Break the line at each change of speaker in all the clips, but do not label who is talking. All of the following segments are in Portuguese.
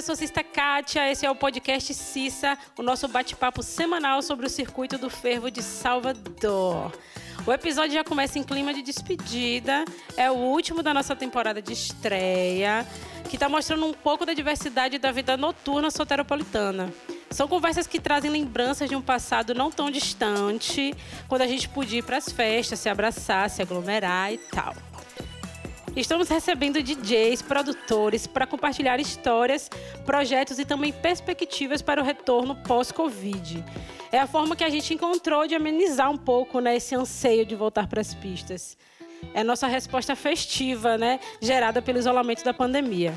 eu sou Cista Kátia, esse é o podcast Cissa, o nosso bate-papo semanal sobre o circuito do fervo de Salvador. O episódio já começa em clima de despedida, é o último da nossa temporada de estreia, que está mostrando um pouco da diversidade da vida noturna soteropolitana. São conversas que trazem lembranças de um passado não tão distante, quando a gente podia ir para as festas, se abraçar, se aglomerar e tal. Estamos recebendo DJs, produtores para compartilhar histórias, projetos e também perspectivas para o retorno pós-Covid. É a forma que a gente encontrou de amenizar um pouco né, esse anseio de voltar para as pistas. É nossa resposta festiva, né, gerada pelo isolamento da pandemia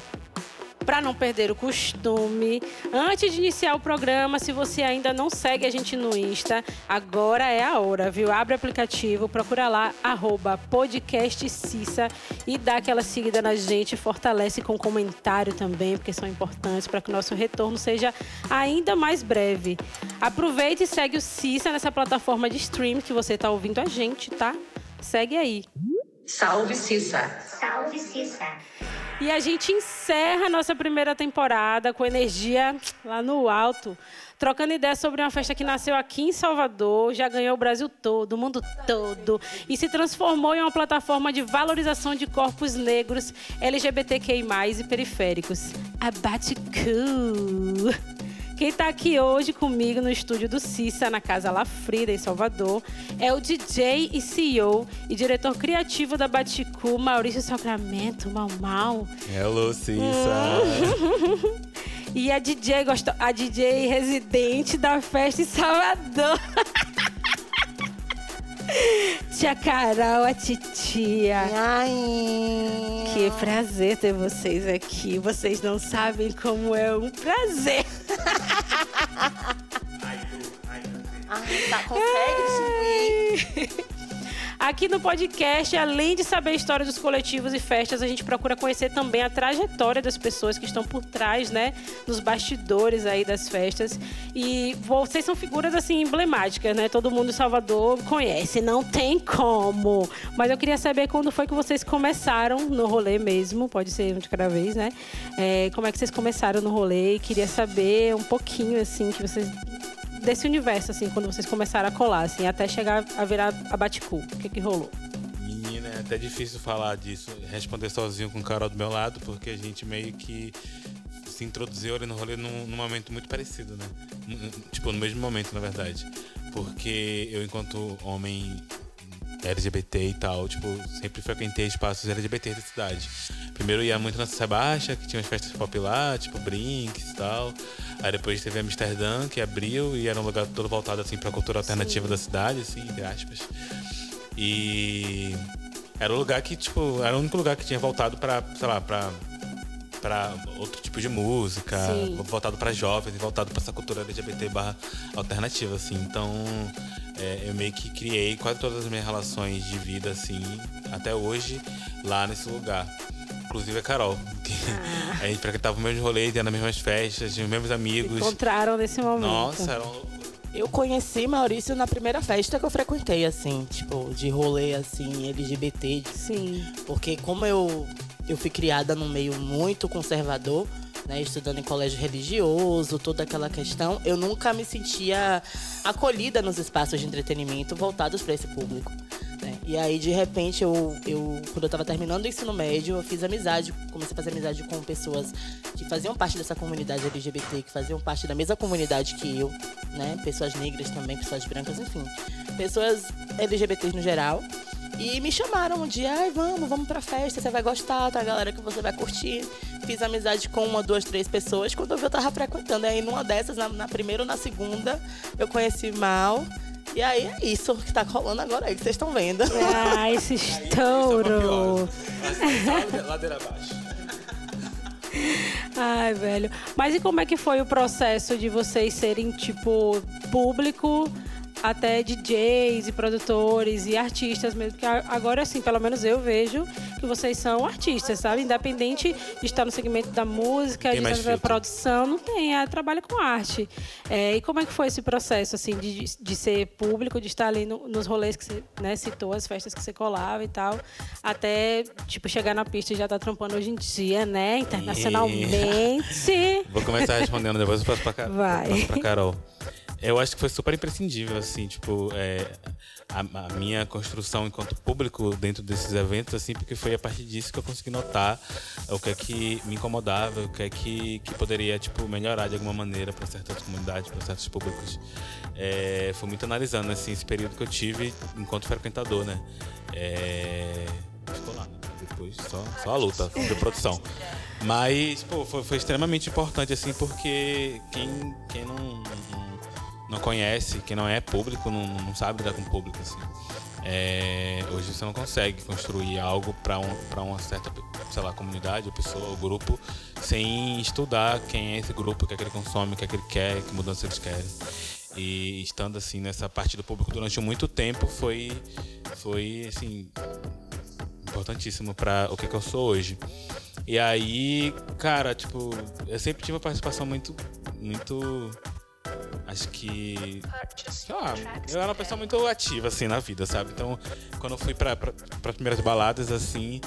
para não perder o costume. Antes de iniciar o programa, se você ainda não segue a gente no Insta, agora é a hora, viu? Abre o aplicativo, procura lá, arroba podcast Cissa e dá aquela seguida na gente, fortalece com comentário também, porque são importantes para que o nosso retorno seja ainda mais breve. Aproveite e segue o Cissa nessa plataforma de stream que você está ouvindo a gente, tá? Segue aí.
Salve Cissa.
Salve, Cissa.
E a gente encerra a nossa primeira temporada com energia lá no alto, trocando ideias sobre uma festa que nasceu aqui em Salvador, já ganhou o Brasil todo, o mundo todo, e se transformou em uma plataforma de valorização de corpos negros, LGBTQI+, e periféricos. A Baticu. Quem está aqui hoje comigo no estúdio do Cissa, na Casa La Frida, em Salvador, é o DJ e CEO e diretor criativo da Baticu, Maurício Sacramento, Mal Mal.
Hello, Cissa.
E a DJ, gosto- a DJ residente da festa em Salvador. Tia Carol, a titia.
Ai.
Que prazer ter vocês aqui. Vocês não sabem como é um prazer.
Ai, tá, consegue?
Aqui no podcast, além de saber a história dos coletivos e festas, a gente procura conhecer também a trajetória das pessoas que estão por trás, né, nos bastidores aí das festas. E vocês são figuras assim emblemáticas, né? Todo mundo em Salvador conhece, não tem como. Mas eu queria saber quando foi que vocês começaram no rolê mesmo, pode ser um de cada vez, né? É, como é que vocês começaram no rolê? Queria saber um pouquinho assim que vocês desse universo, assim, quando vocês começaram a colar, assim, até chegar a virar a Baticu. O que que rolou?
Menina, é até difícil falar disso, responder sozinho com o Carol do meu lado, porque a gente meio que se introduziu ali no rolê num, num momento muito parecido, né? Tipo, no mesmo momento, na verdade. Porque eu, enquanto homem LGBT e tal, tipo, sempre frequentei espaços LGBT da cidade. Primeiro ia muito na Cissa Baixa, que tinha umas festas pop lá, tipo Brinks e tal. Aí depois teve Amsterdã, que abriu e era um lugar todo voltado assim pra cultura alternativa da cidade, assim, entre aspas. E era o lugar que, tipo, era o único lugar que tinha voltado pra, sei lá, pra, pra outro tipo de música,
Sim.
voltado pra jovens, e voltado pra essa cultura LGBT barra alternativa, assim. Então, é, eu meio que criei quase todas as minhas relações de vida, assim, até hoje, lá nesse lugar. Inclusive a Carol, que a gente frequentava o mesmo rolê, ia nas mesmas festas, tinha os mesmos amigos.
Encontraram nesse momento.
Nossa, era um,
Eu conheci Maurício na primeira festa que eu frequentei, assim, tipo, de rolê, assim, LGBT. de-
Sim.
Porque como eu, eu fui criada num meio muito conservador, né, estudando em colégio religioso, toda aquela questão, eu nunca me sentia acolhida nos espaços de entretenimento voltados para esse público. né. E aí, de repente, eu, eu, quando eu tava terminando o ensino médio, eu fiz amizade, comecei a fazer amizade com pessoas que faziam parte dessa comunidade LGBT, que faziam parte da mesma comunidade que eu, né? Pessoas negras também, pessoas brancas, enfim. Pessoas LGBTs no geral. E me chamaram um dia, ai, vamos, vamos pra festa, você vai gostar, tá, galera, que você vai curtir. Fiz amizade com uma, duas, três pessoas. Quando eu vi, eu tava frequentando. Aí, numa dessas, na, na primeira ou na segunda, eu conheci mal. E aí, é isso que tá rolando agora aí, que vocês estão vendo.
Ah, esse estouro.
ladeira abaixo.
Ai, velho. Mas e como é que foi o processo de vocês serem, tipo, público até DJs e produtores e artistas mesmo. Que agora, assim, pelo menos eu vejo que vocês são artistas, sabe? Independente de estar no segmento da música,
Tem
de estar na produção, não tem, é, trabalha com arte. É, e como é que foi esse processo, assim, de, de ser público, de estar ali no- nos rolês que você né, citou, as festas que você colava e tal, até, tipo, chegar na pista e já tá trampando hoje em dia, né? Internacionalmente.
Vou começar respondendo, depois eu passo pra,
Vai.
passo pra Carol. Eu acho que foi super imprescindível, assim, tipo, é, a, a minha construção enquanto público dentro desses eventos, assim, porque foi a partir disso que eu consegui notar o que é que me incomodava, o que é que, que poderia, tipo, melhorar de alguma maneira para certas comunidades, para certos públicos. É, foi muito analisando, assim, esse período que eu tive enquanto frequentador, né? É, ficou lá, né? Depois só, só a luta de produção. Mas, pô, foi, foi extremamente importante, assim, porque quem, quem não, não, não conhece, quem não é público, não, não sabe lidar com público, assim. É, hoje você não consegue construir algo para um, uma certa, sei lá, comunidade, pessoa, grupo, sem estudar quem é esse grupo, o que é que ele consome, o que é que ele quer, que mudança eles querem. E estando, assim, nessa parte do público durante muito tempo, foi, foi assim, importantíssimo para o que, que eu sou hoje. E aí, cara, tipo, eu sempre tive uma participação muito, muito, acho que, sei lá, eu era uma pessoa muito ativa, assim, na vida, sabe? Então, quando eu fui para as primeiras baladas, assim,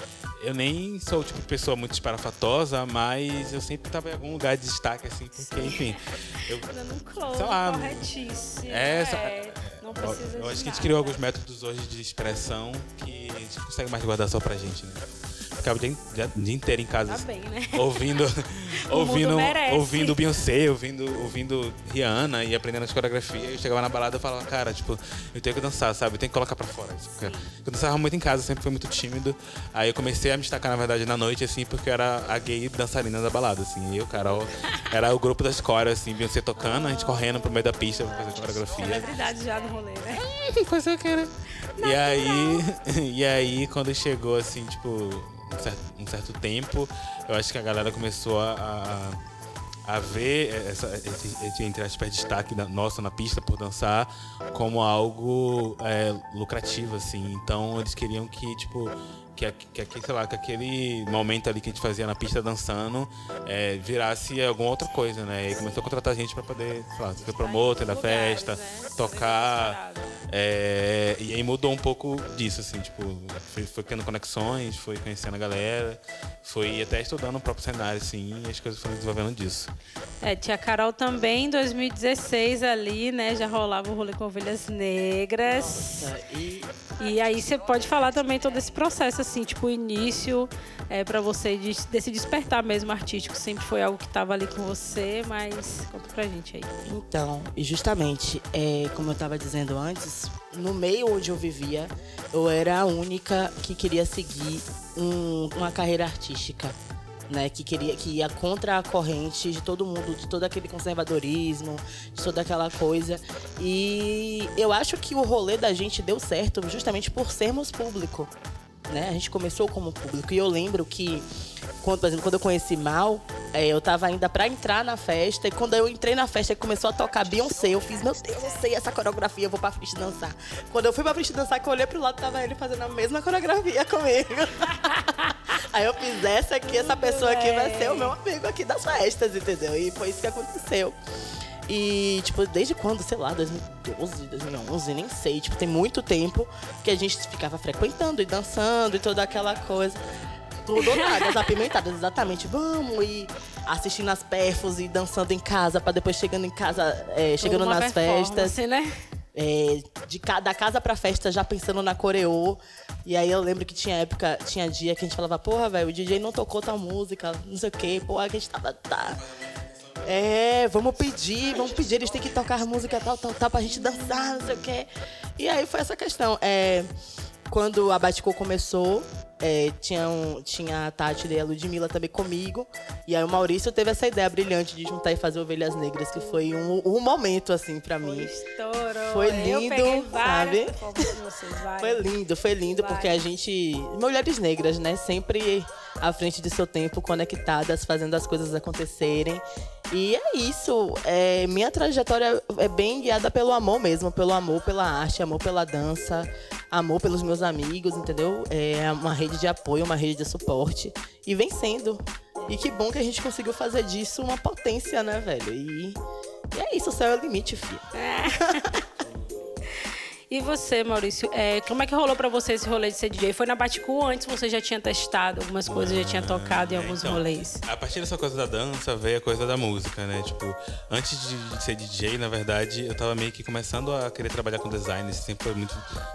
eu nem sou o tipo de pessoa muito esparafatosa, mas eu sempre tava em algum lugar de destaque, assim, porque, enfim, eu
Dando close,
Sei lá,
corretíssimo.
é, essa-
é, não precisa
eu
de
acho que a gente criou alguns métodos hoje de expressão que a gente consegue mais guardar só pra gente, né? Ficava o dia, dia- dia inteiro em casa
Tá bem, né?
ouvindo ouvindo ouvindo Beyoncé, ouvindo ouvindo Rihanna e aprendendo as coreografias. Eu chegava na balada e falava, cara, tipo, eu tenho que dançar, sabe? Eu tenho que colocar pra fora. isso. Porque Eu dançava muito em casa, sempre fui muito tímido. Aí eu comecei a me destacar, na verdade, na noite, assim, porque eu era a gay dançarina da balada, assim. E eu, Carol, era o grupo das coreas, assim, Beyoncé tocando, a gente correndo pro meio da pista pra fazer coreografia.
Celebridade já no rolê, né?
Coisa que era. E aí, e aí, quando chegou, assim, tipo, um certo, um certo tempo, eu acho que a galera começou a, a, a ver essa, esse, esse, entre aspas, destaque da, nosso na pista por dançar como algo é, lucrativo, assim. Então, eles queriam que, tipo, que, que, aquele, sei lá, que aquele momento ali que a gente fazia na pista dançando é, virasse alguma outra coisa, né? E começou a contratar gente pra poder, sei lá, ser promotor da
lugares,
festa,
né?
tocar.
Ser
É, e aí mudou um pouco disso, assim, tipo, foi, foi criando conexões, foi conhecendo a galera, foi até estudando o próprio cenário, assim, e as coisas foram desenvolvendo disso.
É, tia Carol também, em 2016 ali, né, já rolava o rolê com ovelhas negras.
E
E aí você pode falar também todo esse processo, assim, tipo, o início é, para você de, desse despertar mesmo artístico. Sempre foi algo que tava ali com você, mas conta pra gente aí.
Então, e justamente, é, como eu estava dizendo antes, no meio onde eu vivia, eu era a única que queria seguir um- uma carreira artística. Né, que queria que ia contra a corrente de todo mundo, de todo aquele conservadorismo, de toda aquela coisa. E eu acho que o rolê da gente deu certo justamente por sermos público. Né? A gente começou como público. E eu lembro que, quando, por exemplo, quando eu conheci Mal, é, eu tava ainda pra entrar na festa. E quando eu entrei na festa e começou a tocar Beyoncé, eu fiz, meu Deus, eu sei essa coreografia, eu vou pra frente dançar. Quando eu fui pra frente dançar, que eu olhei pro lado, tava ele fazendo a mesma coreografia comigo. Aí eu fiz essa aqui, essa pessoa aqui vai ser o meu amigo aqui das festas, entendeu? E foi isso que aconteceu. E, tipo, desde quando? Sei lá, 2012, 2011, nem sei. Tipo, tem muito tempo que a gente ficava frequentando e dançando e toda aquela coisa. Tudo nada, as apimentadas, exatamente. Vamos e assistindo as perfos e dançando em casa, pra depois chegando em casa, é, chegando
Uma
nas festas.
né?
É, de da casa pra festa já pensando na coreô. E aí eu lembro que tinha época, tinha dia que a gente falava, porra, velho, o DJ não tocou tal música, não sei o quê, porra, que a gente tava. Tá. É, vamos pedir, vamos pedir, eles têm que tocar música tal, tal, tal, pra gente dançar, não sei o quê. E aí foi essa questão. É, quando a Baticô começou, é, tinha, um, tinha a Tati e a Ludmilla também comigo. E aí o Maurício teve essa ideia brilhante de juntar e fazer Ovelhas Negras, que foi um, um momento, assim, pra mim.
Estourou.
Foi lindo,
várias
sabe? Foi lindo, foi lindo, porque a gente. Mulheres negras, né? Sempre à frente de seu tempo, conectadas, fazendo as coisas acontecerem. E é isso. É, minha trajetória é bem guiada pelo amor mesmo, pelo amor pela arte, amor pela dança, amor pelos meus amigos, entendeu? É uma rede de apoio, uma rede de suporte. E vem sendo. E que bom que a gente conseguiu fazer disso uma potência, né, velho? E, e é isso, o céu é o limite, filho.
E você, Maurício, é, como é que rolou pra você esse rolê de ser DJ? Foi na Baticu ou antes você já tinha testado algumas coisas, já tinha tocado em
É,
alguns
então,
rolês?
A partir dessa coisa da dança veio a coisa da música, né? Tipo, antes de ser DJ, na verdade, eu tava meio que começando a querer trabalhar com design. Sempre foi muito,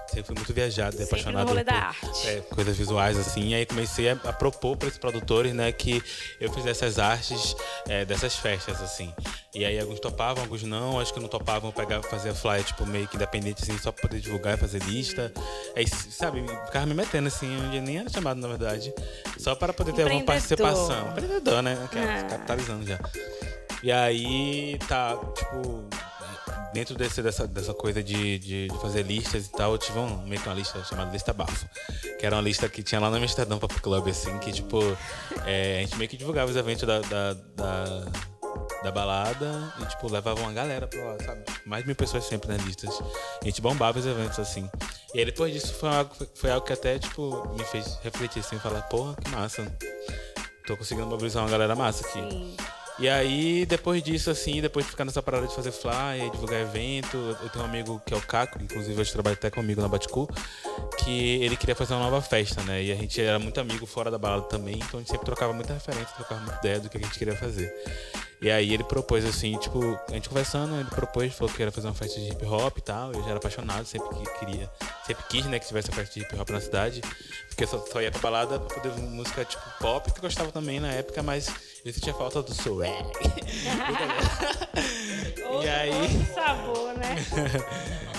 sempre fui muito viajado e apaixonado
rolê
por
da arte.
é, coisas visuais, assim. E aí comecei a, a propor para esses produtores, né, que eu fizesse as artes é, dessas festas, assim. E aí alguns topavam, alguns não. Acho que não topavam, eu pegava, fazia flyer, tipo, meio que independente, assim, só poder divulgar e fazer lista. Aí, sabe, ficava me metendo, assim, onde nem era chamado, na verdade. Só para poder ter alguma participação. Empreendedor, né? É,
Ah.
Capitalizando já. E aí, tá, tipo, dentro desse, dessa, dessa coisa de, de, de fazer listas e tal, eu tive um, meio que uma lista chamada Lista Bafo. Que era uma lista que tinha lá no Amsterdã Pop Club, assim, que, tipo, é, a gente meio que divulgava os eventos da, da, da, da balada e, tipo, levava uma galera pra lá, sabe? Tipo, mais de mil pessoas sempre nas listas. E a gente bombava os eventos, assim. E aí, depois disso, foi algo, foi algo que até, tipo, me fez refletir, assim, falar, porra, que massa. Tô conseguindo mobilizar uma galera massa aqui.
Sim.
E aí, depois disso, assim, depois de ficar nessa parada de fazer flyer, divulgar evento, eu tenho um amigo que é o Caco, inclusive hoje trabalha até comigo na Baticu, que ele queria fazer uma nova festa, né? E a gente era muito amigo fora da balada também, então a gente sempre trocava muita referência, trocava muita ideia do que a gente queria fazer. E aí ele propôs assim, tipo, a gente conversando, ele propôs, falou que ia fazer uma festa de hip hop e tal. Eu já era apaixonado, sempre que queria, sempre quis, né, que tivesse uma festa de hip hop na cidade. Porque eu só, só ia pra balada pra poder música tipo pop, que eu gostava também na época, mas eu sentia falta do swag. e aí.
Outro sabor, né?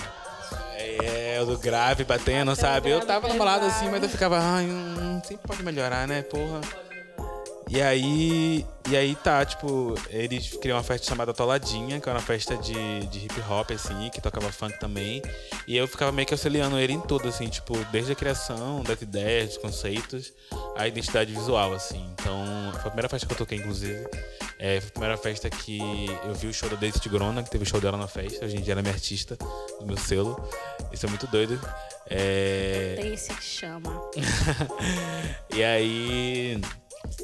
É, o do grave batendo, sabe? Eu tava na balada assim, mas eu ficava, ai, hum, sempre pode melhorar, né, porra. E aí, e aí tá, tipo, eles criam uma festa chamada Toladinha, que era uma festa de, de hip hop, assim, que tocava funk também. E eu ficava meio que auxiliando ele em tudo, assim, tipo, desde a criação, das ideias, dos conceitos, a identidade visual, assim. Então, foi a primeira festa que eu toquei, inclusive. É, foi a primeira festa que eu vi o show da Daisy Tigrona, que teve o show dela na festa. Hoje em dia ela é minha artista, do meu selo. Isso é muito doido. É...
Esse que chama.
e aí.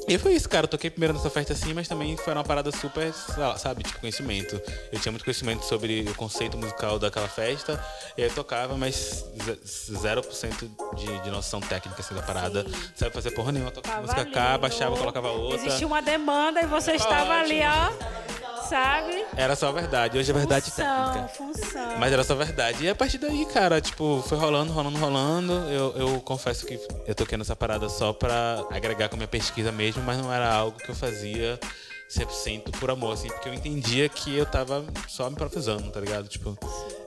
E foi isso, cara. Eu toquei primeiro nessa festa assim, mas também foi uma parada super, sabe, tipo, conhecimento. Eu tinha muito conhecimento sobre o conceito musical daquela festa. E aí eu tocava, mas ze- 0% de, de noção técnica assim, da parada.
Sim.
Sabe fazer porra nenhuma. Tocava
Tava
música cá,
lindo.
baixava, colocava outra.
Existia uma demanda e você estava ali, ó. Sabe?
Era só verdade. Hoje é verdade
função,
técnica.
função.
Mas era só verdade. E a partir daí, cara, tipo, foi rolando, rolando, rolando. Eu, eu confesso que eu toquei nessa parada só pra agregar com a minha pesquisa mesmo, mas não era algo que eu fazia 100% por amor, assim, porque eu entendia que eu tava só me improvisando, tá ligado? Tipo,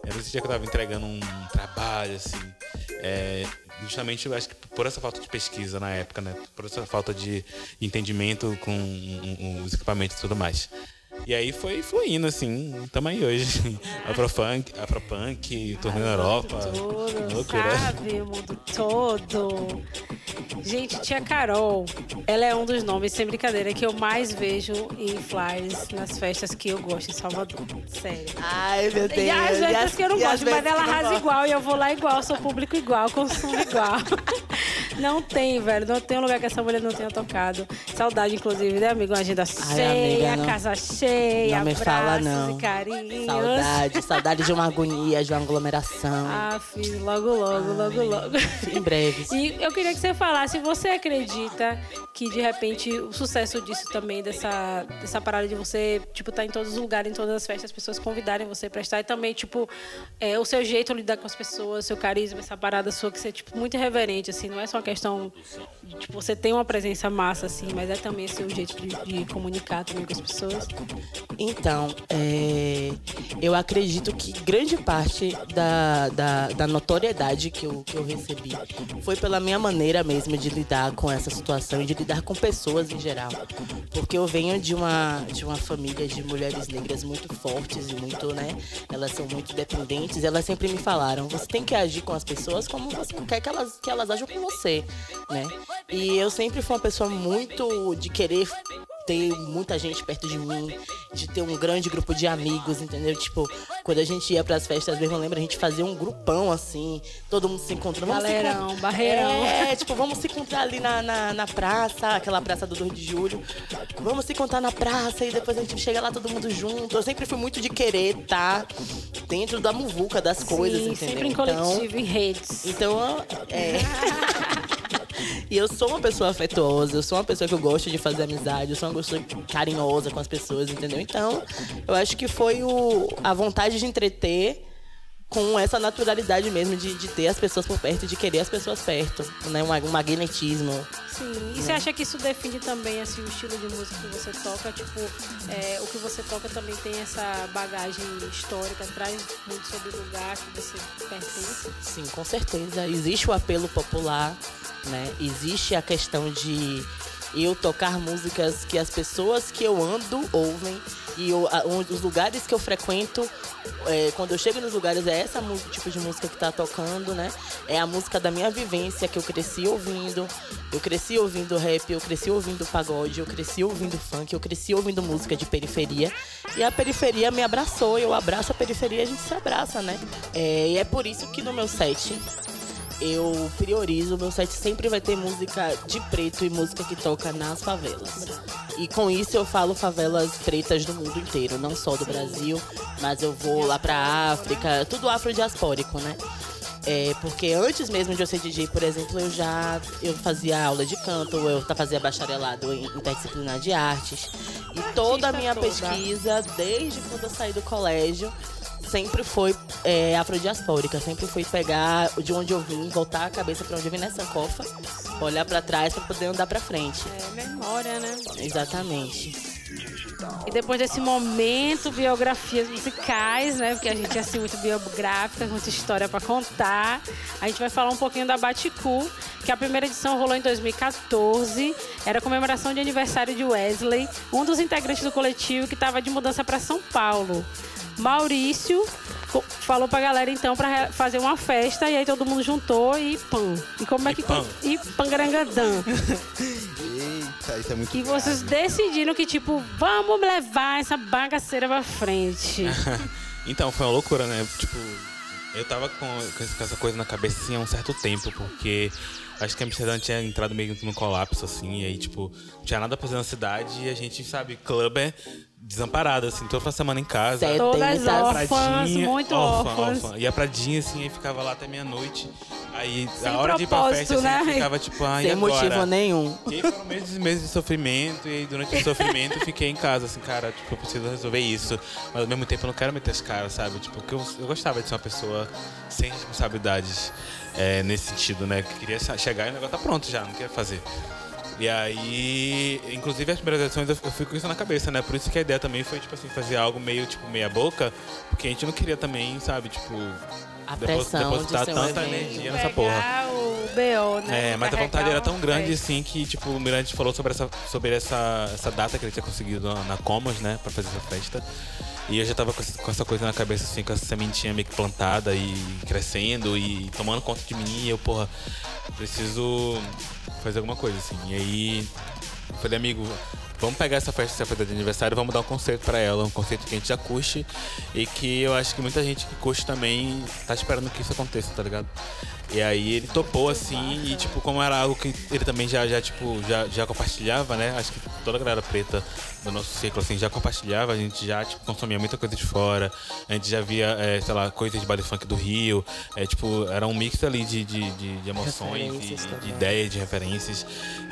eu não sentia que eu tava entregando um trabalho, assim. É, justamente, eu acho que por essa falta de pesquisa na época, né? Por essa falta de entendimento com os equipamentos e tudo mais. E aí foi fluindo, assim, tamo aí hoje. Afrofunk, Afropunk, turnê na Europa.
Todo,
Loucura.
sabe? O mundo todo. Gente, tia Carol, ela é um dos nomes, sem brincadeira, que eu mais vejo em flyers nas festas que eu gosto em Salvador. Sério.
Ai, meu Deus.
E às vezes
as-
que eu não gosto, mas ela arrasa
gosto.
igual e eu vou lá igual, sou público igual, consumo igual. Não tem, velho. Não tem um lugar que essa mulher não tenha tocado. Saudade, inclusive, né, amigo? Uma agenda cheia,
amiga,
casa cheia,
não me fala, não.
carinhos.
Saudade, saudade de uma agonia, de uma aglomeração.
Ah, filho, logo, logo, logo, logo.
Em breve.
E eu queria que você falasse, você acredita que de repente o sucesso disso também, dessa, dessa parada de você, tipo, estar em todos os lugares, em todas as festas, as pessoas convidarem você pra estar, e também, tipo, é, o seu jeito de lidar com as pessoas, seu carisma, essa parada sua, que você é, tipo, muito irreverente, assim, não é só uma questão de tipo, você tem uma presença massa, assim, mas é também o jeito de, de comunicar também com as pessoas?
Então, é, eu acredito que grande parte da, da, da notoriedade que eu, que eu recebi foi pela minha maneira mesmo de lidar com essa situação e de lidar com pessoas em geral. Porque eu venho de uma, de uma família de mulheres negras muito fortes e muito, né? Elas são muito dependentes. Elas sempre me falaram: você tem que agir com as pessoas como você quer que elas, que elas ajam com você, né? E eu sempre fui uma pessoa muito de querer ter muita gente perto de mim, de ter um grande grupo de amigos, entendeu? Tipo, quando a gente ia pras festas mesmo, eu lembro, a gente fazia um grupão assim, todo mundo se encontrando. Vamos
Galerão,
se encont-
barreirão.
É, tipo, vamos se encontrar ali na, na, na praça, aquela praça do 2 de julho. Vamos se encontrar na praça e depois a gente chega lá todo mundo junto. Eu sempre fui muito de querer estar dentro da muvuca das coisas,
Sim,
entendeu?
sempre em coletivo, em redes.
Então, é. E eu sou uma pessoa afetuosa, eu sou uma pessoa que eu gosto de fazer amizade, eu sou uma pessoa carinhosa com as pessoas, entendeu? Então, eu acho que foi o, a vontade de entreter com essa naturalidade mesmo de, de ter as pessoas por perto e de querer as pessoas perto, né? Um, um magnetismo.
Sim. E você acha que isso define também assim, o estilo de música que você toca? Tipo, é, o que você toca também tem essa bagagem histórica, traz muito sobre o lugar que você pertence?
Sim, com certeza. Existe o apelo popular, né? Existe a questão de eu tocar músicas que as pessoas que eu ando ouvem e eu, a- onde- os lugares que eu frequento, é, quando eu chego nos lugares, é essa música, tipo de música que tá tocando, né? É a música da minha vivência que eu cresci ouvindo. Eu cresci ouvindo rap, eu cresci ouvindo pagode, eu cresci ouvindo funk, eu cresci ouvindo música de periferia. E a periferia me abraçou, eu abraço a periferia e a gente se abraça, né? É, e é por isso que no meu set eu priorizo, meu site sempre vai ter música de preto e música que toca nas favelas. E com isso eu falo favelas pretas do mundo inteiro, não só do Brasil, mas eu vou lá pra África, tudo afrodiaspórico, né? É, porque antes mesmo de eu ser DJ, por exemplo, eu já eu fazia aula de canto, eu fazia bacharelado em interdisciplinar de artes. E toda a minha
toda.
pesquisa, desde quando eu saí do colégio, sempre foi é, afrodiaspórica, sempre foi pegar de onde eu vim, voltar a cabeça pra onde eu vim nessa cofa, olhar pra trás pra poder andar pra frente.
É memória, né?
Exatamente.
E depois desse momento, biografias musicais, né? Porque a gente é assim muito biográfica, muita história pra contar. A gente vai falar um pouquinho da Baticu, que a primeira edição rolou em 2014. Era a comemoração de aniversário de Wesley, um dos integrantes do coletivo que estava de mudança para São Paulo. Maurício falou pra galera então pra fazer uma festa e aí todo mundo juntou e pam. E como é que e pangarangandã.
Eita, isso é muito
E vocês decidiram que, tipo, vamos levar essa bagaceira pra frente.
Então, foi uma loucura, né? Tipo, eu tava com, com essa- coisa na cabeça assim há um certo tempo, porque acho que Amsterdã tinha entrado meio que num colapso, assim, e aí, tipo, não tinha nada pra fazer na cidade e a gente, sabe, club é desamparado, assim, toda semana em casa.
Certo.
Todas
Tem
órfãs,
Pradinha,
muito
órfã,
órfãs.
órfã. Ia pra Dinha, assim, aí ficava lá até meia-noite. Aí,
Sem
a hora de ir pra festa, assim,
né?
eu ficava tipo, ai,
Sem
agora?
motivo nenhum.
E aí foram meses e meses de sofrimento, e aí durante o sofrimento eu fiquei em casa, assim, cara, tipo, eu preciso resolver isso. Mas ao mesmo tempo eu não quero meter as caras, sabe? Tipo, porque eu, eu gostava de ser uma pessoa sem responsabilidades é, nesse sentido, né? Que queria chegar e o negócio tá pronto já, não queria fazer. E aí, inclusive as primeiras edições eu, eu fui com isso na cabeça, né? Por isso que a ideia também foi, tipo assim, fazer algo meio, tipo, meia boca, porque a gente não queria também, sabe, tipo,
A pressão de
depositar
um
tanta
evento.
energia nessa porra.
O BO, né?
É, mas a vontade era tão grande
festa.
assim que, tipo, o Mirante falou sobre essa, sobre essa, essa data que ele tinha conseguido na, na Comas, né, pra fazer essa festa. E eu já tava com essa, com essa coisa na cabeça, assim, com essa sementinha meio que plantada e crescendo e tomando conta de mim. E eu, porra, preciso fazer alguma coisa, assim. E aí, falei, amigo, vamos pegar essa festa, essa festa de aniversário, vamos dar um conceito pra ela, um conceito que a gente já curte e que eu acho que muita gente que curte também tá esperando que isso aconteça, tá ligado? E aí ele topou assim e tipo, como era algo que ele também já, já tipo, já, já compartilhava, né? Acho que toda a galera preta do nosso ciclo, assim, já compartilhava, a gente já, tipo, consumia muita coisa de fora, a gente já via, é, sei lá, coisas de baile funk do Rio, é, tipo, era um mix ali de, de, de, de emoções, de, de ideias, de referências,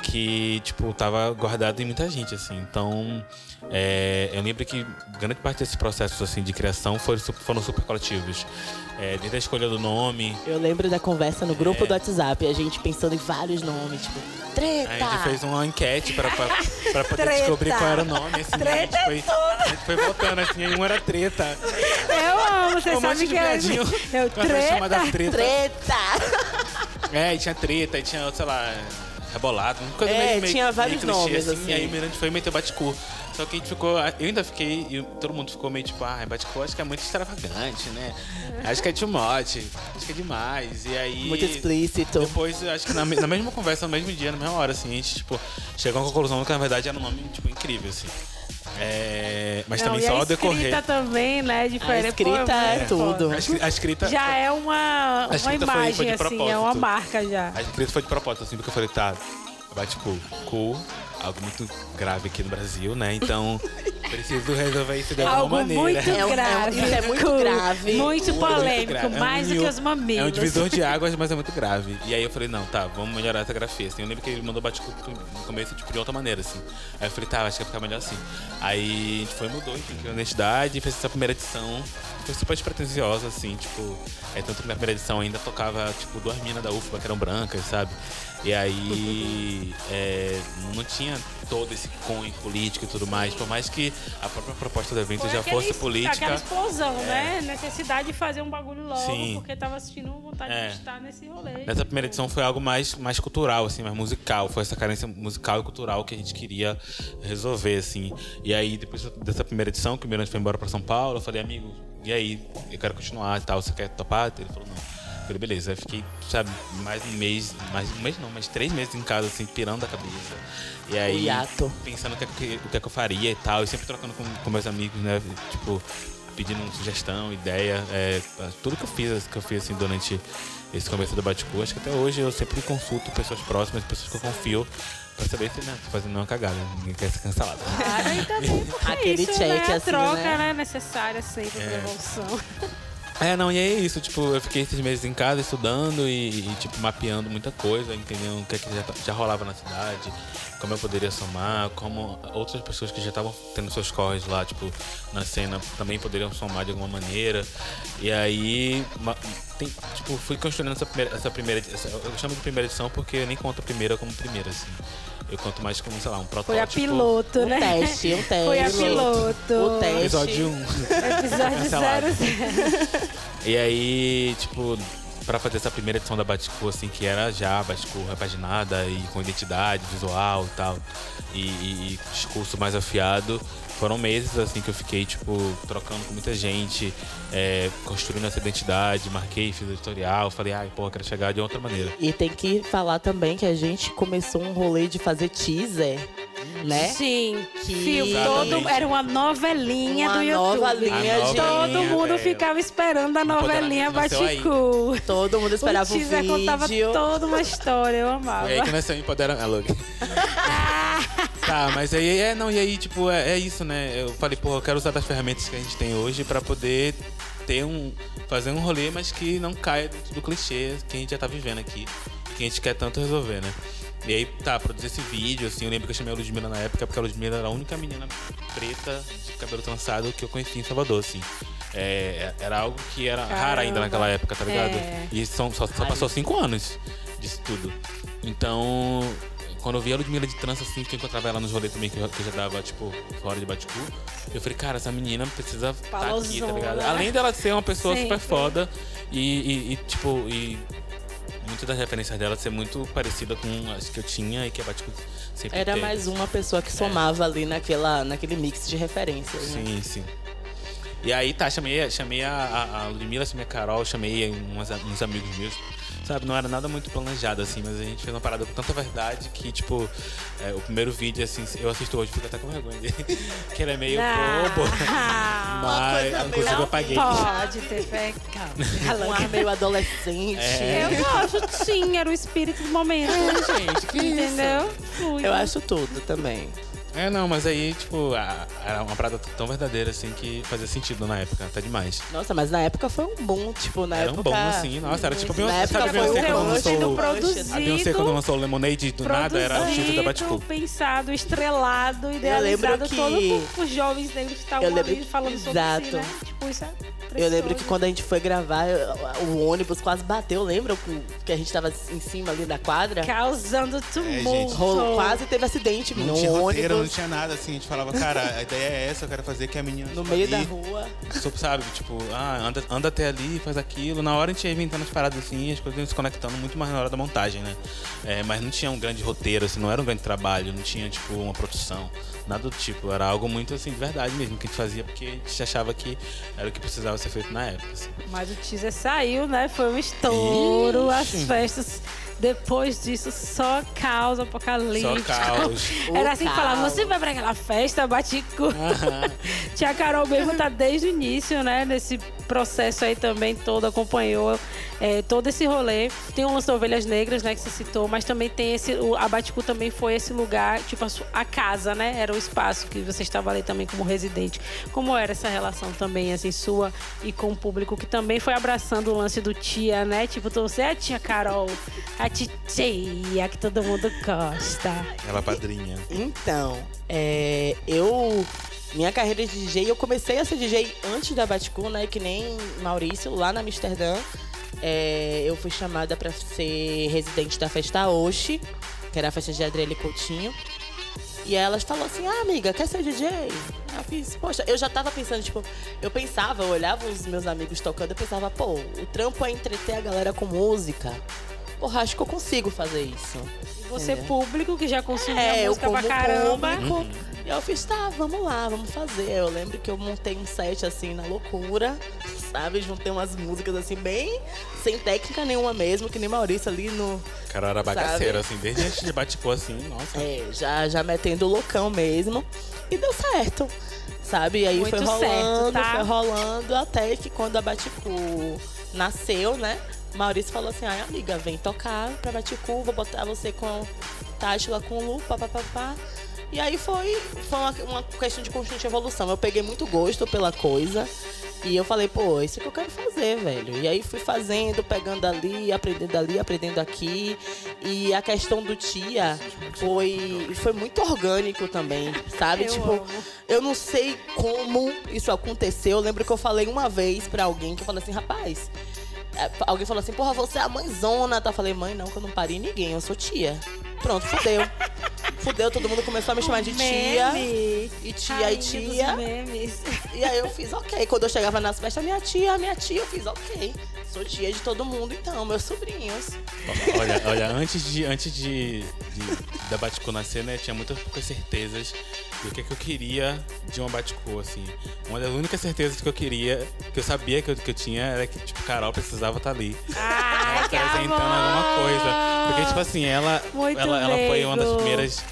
que, tipo, tava guardado em muita gente, assim, então... é, eu lembro que grande parte desses processos assim, de criação foram, foram super coletivos. É, desde a escolha do nome,
Eu lembro da conversa no grupo
É.
do WhatsApp, a gente pensando em vários nomes, tipo, treta!
A gente fez uma enquete pra, pra, pra poder
Treta.
descobrir qual era o nome. Assim, a,
Treta
gente foi, a gente foi votando, assim, aí um era treta.
Eu amo, você
Um
sabe que eu,
viadinho
eu
chamada
treta.
treta.
Treta!
É, e tinha treta, e tinha, sei lá, rebolado, uma coisa
É,
meio, meio,
tinha vários
meio
nomes,
assim. E aí
assim.
o Mirante foi meteu Baticu. Só que a gente ficou. Eu ainda fiquei. E todo mundo ficou meio tipo, ah, Baticu acho que é muito extravagante, né? Acho que é much, acho que é demais. E aí.
Muito explícito.
Depois, acho que na, na mesma conversa, no mesmo dia, na mesma hora, assim, a gente, tipo, chegou à conclusão que na verdade era um nome, tipo, incrível, assim. É, mas
Não,
também
e
só
a
ao decorrer.
escrita também, né? Diferente.
A escrita
Pô,
é
muito
tudo.
A escri- A escrita.
Já é uma,
A
uma
foi-
imagem,
foi de
assim, é uma marca já.
A escrita foi de propósito, assim, porque eu falei, tá, bate cool. Cool, algo muito grave aqui no Brasil, né? Então, preciso resolver isso de alguma
Algo
maneira.
muito
É um- é um-
grave.
isso é muito grave.
Muito
Muito
polêmico.
É
mais do
mil-
que os mamilos.
É um divisor de águas, mas é muito grave. E aí eu falei, não, tá, vamos melhorar essa grafia. Assim, eu lembro que ele mandou bate no começo, tipo, de outra maneira, assim. Aí eu falei, tá, acho que vai ficar melhor assim. Aí a gente foi, mudou, enfim, criou a identidade, fez essa primeira edição. Foi super despretensiosa, assim, tipo. É, tanto que na primeira edição ainda tocava, tipo, duas minas da UFBA que eram brancas, sabe? E aí é, não tinha todo esse cunho político e tudo mais. Por mais que a própria proposta do evento
Foi
já
aquele-
fosse política.
Aquela explosão, né? Necessidade de fazer um bagulho logo,
Sim.
porque tava assistindo vontade
É.
de estar nesse rolê.
Nessa primeira edição foi algo mais, mais cultural, assim, mais musical. Foi essa carência musical e cultural que a gente queria resolver, assim. E aí, depois dessa primeira edição, que o Mirante foi embora pra São Paulo, eu falei, amigo, e aí? Eu quero continuar e tal, você quer topar? Ele falou, não. Eu falei, beleza. Aí fiquei, sabe, mais um mês, mais um mês não, mais três meses em casa, assim, pirando a cabeça. E aí, pensando o que, é que- o que é que eu faria e tal, e sempre trocando com, com meus amigos, né? Tipo, pedindo sugestão, ideia, é, tudo que eu fiz, que eu fiz assim durante esse começo do Baticu, acho que até hoje eu sempre consulto pessoas próximas, pessoas que eu confio, pra saber se né, tô fazendo uma cagada, ninguém quer ser cancelado.
Claro, e também porque
Aquele
isso,
check,
né? A
assim,
troca,
né?
né? Necessária sempre pra
É.
evolução.
É, não, e é isso, tipo, eu fiquei esses meses em casa estudando e, e, tipo, mapeando muita coisa, entendendo o que, é que já, já rolava na cidade, como eu poderia somar, como outras pessoas que já estavam tendo seus corres lá, tipo, na cena, também poderiam somar de alguma maneira. E aí, tem, tipo, fui construindo essa primeira, essa primeira essa- eu chamo de primeira edição porque eu nem conto a primeira como primeira, assim. Eu conto mais como, sei lá, um protótipo.
Foi a piloto,
Um
né?
teste, um teste.
Foi a piloto.
O teste.
Episódio 1.
Episódio
Cancelado.
00.
E aí, tipo, pra fazer essa primeira edição da Baticu, assim, que era já Baticu repaginada e com identidade visual e tal, e, e- e discurso mais afiado, foram meses, assim, que eu fiquei, tipo, trocando com muita gente, é, construindo essa identidade, marquei, fiz editorial, falei, ai, pô, quero chegar de outra maneira.
E tem que falar também que a gente começou um rolê de fazer teaser, né?
Sim.
Que-
Fio, todo, era uma novelinha
Uma
do YouTube.
nova linha
A
de-
Todo
novelinha,
mundo
é.
ficava esperando a novelinha. Baticu.
Todo mundo esperava
o
o,
teaser contava
vídeo.
toda uma história, eu amava.
E aí que nasceu empoderamento. Tá, mas aí é, não, e aí, tipo, é, é isso, né? Eu falei, pô, eu quero usar das ferramentas que a gente tem hoje pra poder ter um. fazer um rolê, mas que não caia dentro do clichê que a gente já tá vivendo aqui. Que a gente quer tanto resolver, né? E aí, tá, produzir esse vídeo, assim, eu lembro que eu chamei a Ludmilla na época, porque a Ludmilla era a única menina preta de cabelo trançado que eu conheci em Salvador, assim. É, era algo que era raro ainda naquela época, tá ligado?
É.
E são, só, só passou cinco anos disso tudo. Então, quando eu vi a Ludmilla de trança, assim, que eu encontrava ela nos rolês também, que eu, que eu já dava, tipo, fora de Baticu, eu falei, cara, essa menina precisa estar aqui, tá ligado? Além dela ser uma pessoa super
Sempre.
foda e, e- e, tipo, e muitas das referências dela ser muito parecida com as que eu tinha e que a Baticu sempre
Era
teve.
mais uma pessoa que somava ali naquela, naquele mix de referências. né?
Sim, sim. E aí, tá, chamei, chamei a, a, a Ludmilla, chamei a Carol, chamei umas, uns amigos meus. Sabe, não era nada muito planejado, assim, mas a gente fez uma parada com tanta verdade que, tipo, é, o primeiro vídeo, assim, eu assisto hoje, fico até com vergonha dele. que ele é meio bobo. Mas,
coisa
inclusive, eu paguei.
Pode ter pecado.
Um ar meio adolescente.
É.
Eu gosto, sim, era o espírito do momento.
Gente, que isso?
Entendeu? Flui.
Eu acho tudo também.
É, não, mas aí, tipo, a- era uma parada tão verdadeira, assim, que fazia sentido na época, até demais.
Nossa, mas na época foi um boom, tipo, na
era
época...
um bom, assim, nossa, era tipo,
Na
Beyoncé,
época
sabe
foi
Beyoncé quando
auge
lançou...
sendo
do-
produzido.
A Beyoncé quando lançou o Lemonade do nada, era o título da Baticu.
pensado, estrelado,
lembro
idealizado
que-
todo por, por jovens negros que estavam
Eu lembro
ali
que-
falando sobre si,
Exato.
né? Tipo, isso é
Eu lembro que quando a gente foi gravar, o ônibus quase bateu, lembra? Que- Que a gente tava em cima ali da quadra.
Causando tumulto.
Rolou, quase teve acidente
Não
no
tinha roteiro, não tinha nada, assim. A gente falava, cara, a ideia é essa, eu quero fazer que a menina...
no meio da
ali-
rua.
Só, Sabe, tipo, ah, anda, anda até ali, faz aquilo. Na hora a gente ia inventando as paradas assim, as coisas iam se conectando muito mais na hora da montagem, né? É, mas não tinha um grande roteiro, assim, não era um grande trabalho, não tinha, tipo, uma produção, nada do tipo. Era algo muito, assim, de verdade mesmo, que a gente fazia porque a gente achava que era o que precisava ser feito na época, assim.
Mas o teaser saiu, né? Foi um estouro.
Ixi.
As festas, depois disso, só caos
Só
apocalíptico.
caos.
Era assim que
O
falava,
caos.
você vai pra aquela festa, Batico. Tia Carol mesmo tá desde o início, né? Nesse processo aí também todo, acompanhou é, todo esse rolê. Tem o lance da Ovelhas Negras, né? Que você citou, mas também tem esse. O, a Baticu também foi esse lugar, tipo a, su- a casa, né? Era o espaço que você estava ali também como residente. Como era essa relação também, assim, sua e com o público, que também foi abraçando o lance do tia, né? Tipo, você é a tia Carol, a titia que todo mundo gosta.
Ela padrinha.
Então, é, eu. Minha carreira de DJ, eu comecei a ser DJ antes da Baticu, né? Que nem Maurício, lá na Amsterdã. É, eu fui chamada pra ser residente da festa Oxi, que era a festa de Adriele Coutinho. E elas falou assim, ah, amiga, quer ser DJ? Eu fiz, poxa, eu já tava pensando, tipo, eu pensava, eu olhava os meus amigos tocando, eu pensava, pô, o trampo é entreter a galera com música. Porra, acho que eu consigo fazer isso.
Você,
Entendeu?
público, que já consumia
É,
música
como
pra caramba.
público. E eu fiz, tá, vamos lá, vamos fazer. Eu lembro que eu montei um set assim na loucura, sabe? Juntei umas músicas assim, bem sem técnica nenhuma mesmo, que nem Maurício ali no.
Cara, era bagaceira, assim, desde antes de Baticô, assim, nossa.
É, já, já metendo o loucão mesmo. E deu certo. Sabe? E aí
Muito
foi
certo,
rolando,
tá?
foi rolando, até que quando a Baticu nasceu, né? Maurício falou assim, ai amiga, vem tocar pra Baticu, vou botar você com Tátila com Lu, papapá. E aí foi, foi uma, uma questão de constante evolução. Eu peguei muito gosto pela coisa. E eu falei, pô, isso é que eu quero fazer, velho. E aí fui fazendo, pegando ali, aprendendo ali, aprendendo aqui. E a questão do tia foi, foi muito orgânico também, sabe?
Eu
tipo,
amo.
eu não sei como isso aconteceu. Eu lembro que eu falei uma vez pra alguém que eu falei assim, rapaz. É, Alguém falou assim, porra, você é a mãezona. Tá? Eu falei, mãe, não, que eu não parei ninguém, eu sou tia. Pronto, fudeu. fudeu, todo mundo começou a me chamar de tia.
Meme.
E tia
Rainha
e tia. E aí eu fiz ok. Quando eu chegava nas festas, minha tia, minha tia, eu fiz ok. Sou tia de todo mundo, então, meus sobrinhos.
Olha, olha, antes de antes de, de da Baticô nascer, né, tinha muitas poucas certezas do que, que eu queria de uma Baticô, assim. Uma das únicas certezas que eu queria, que eu sabia que eu, que eu tinha, era que, tipo, Carol precisava estar ali.
Ai, que
apresentando
amor.
alguma coisa. Porque, tipo assim, ela,
Muito
ela, ela foi uma das primeiras.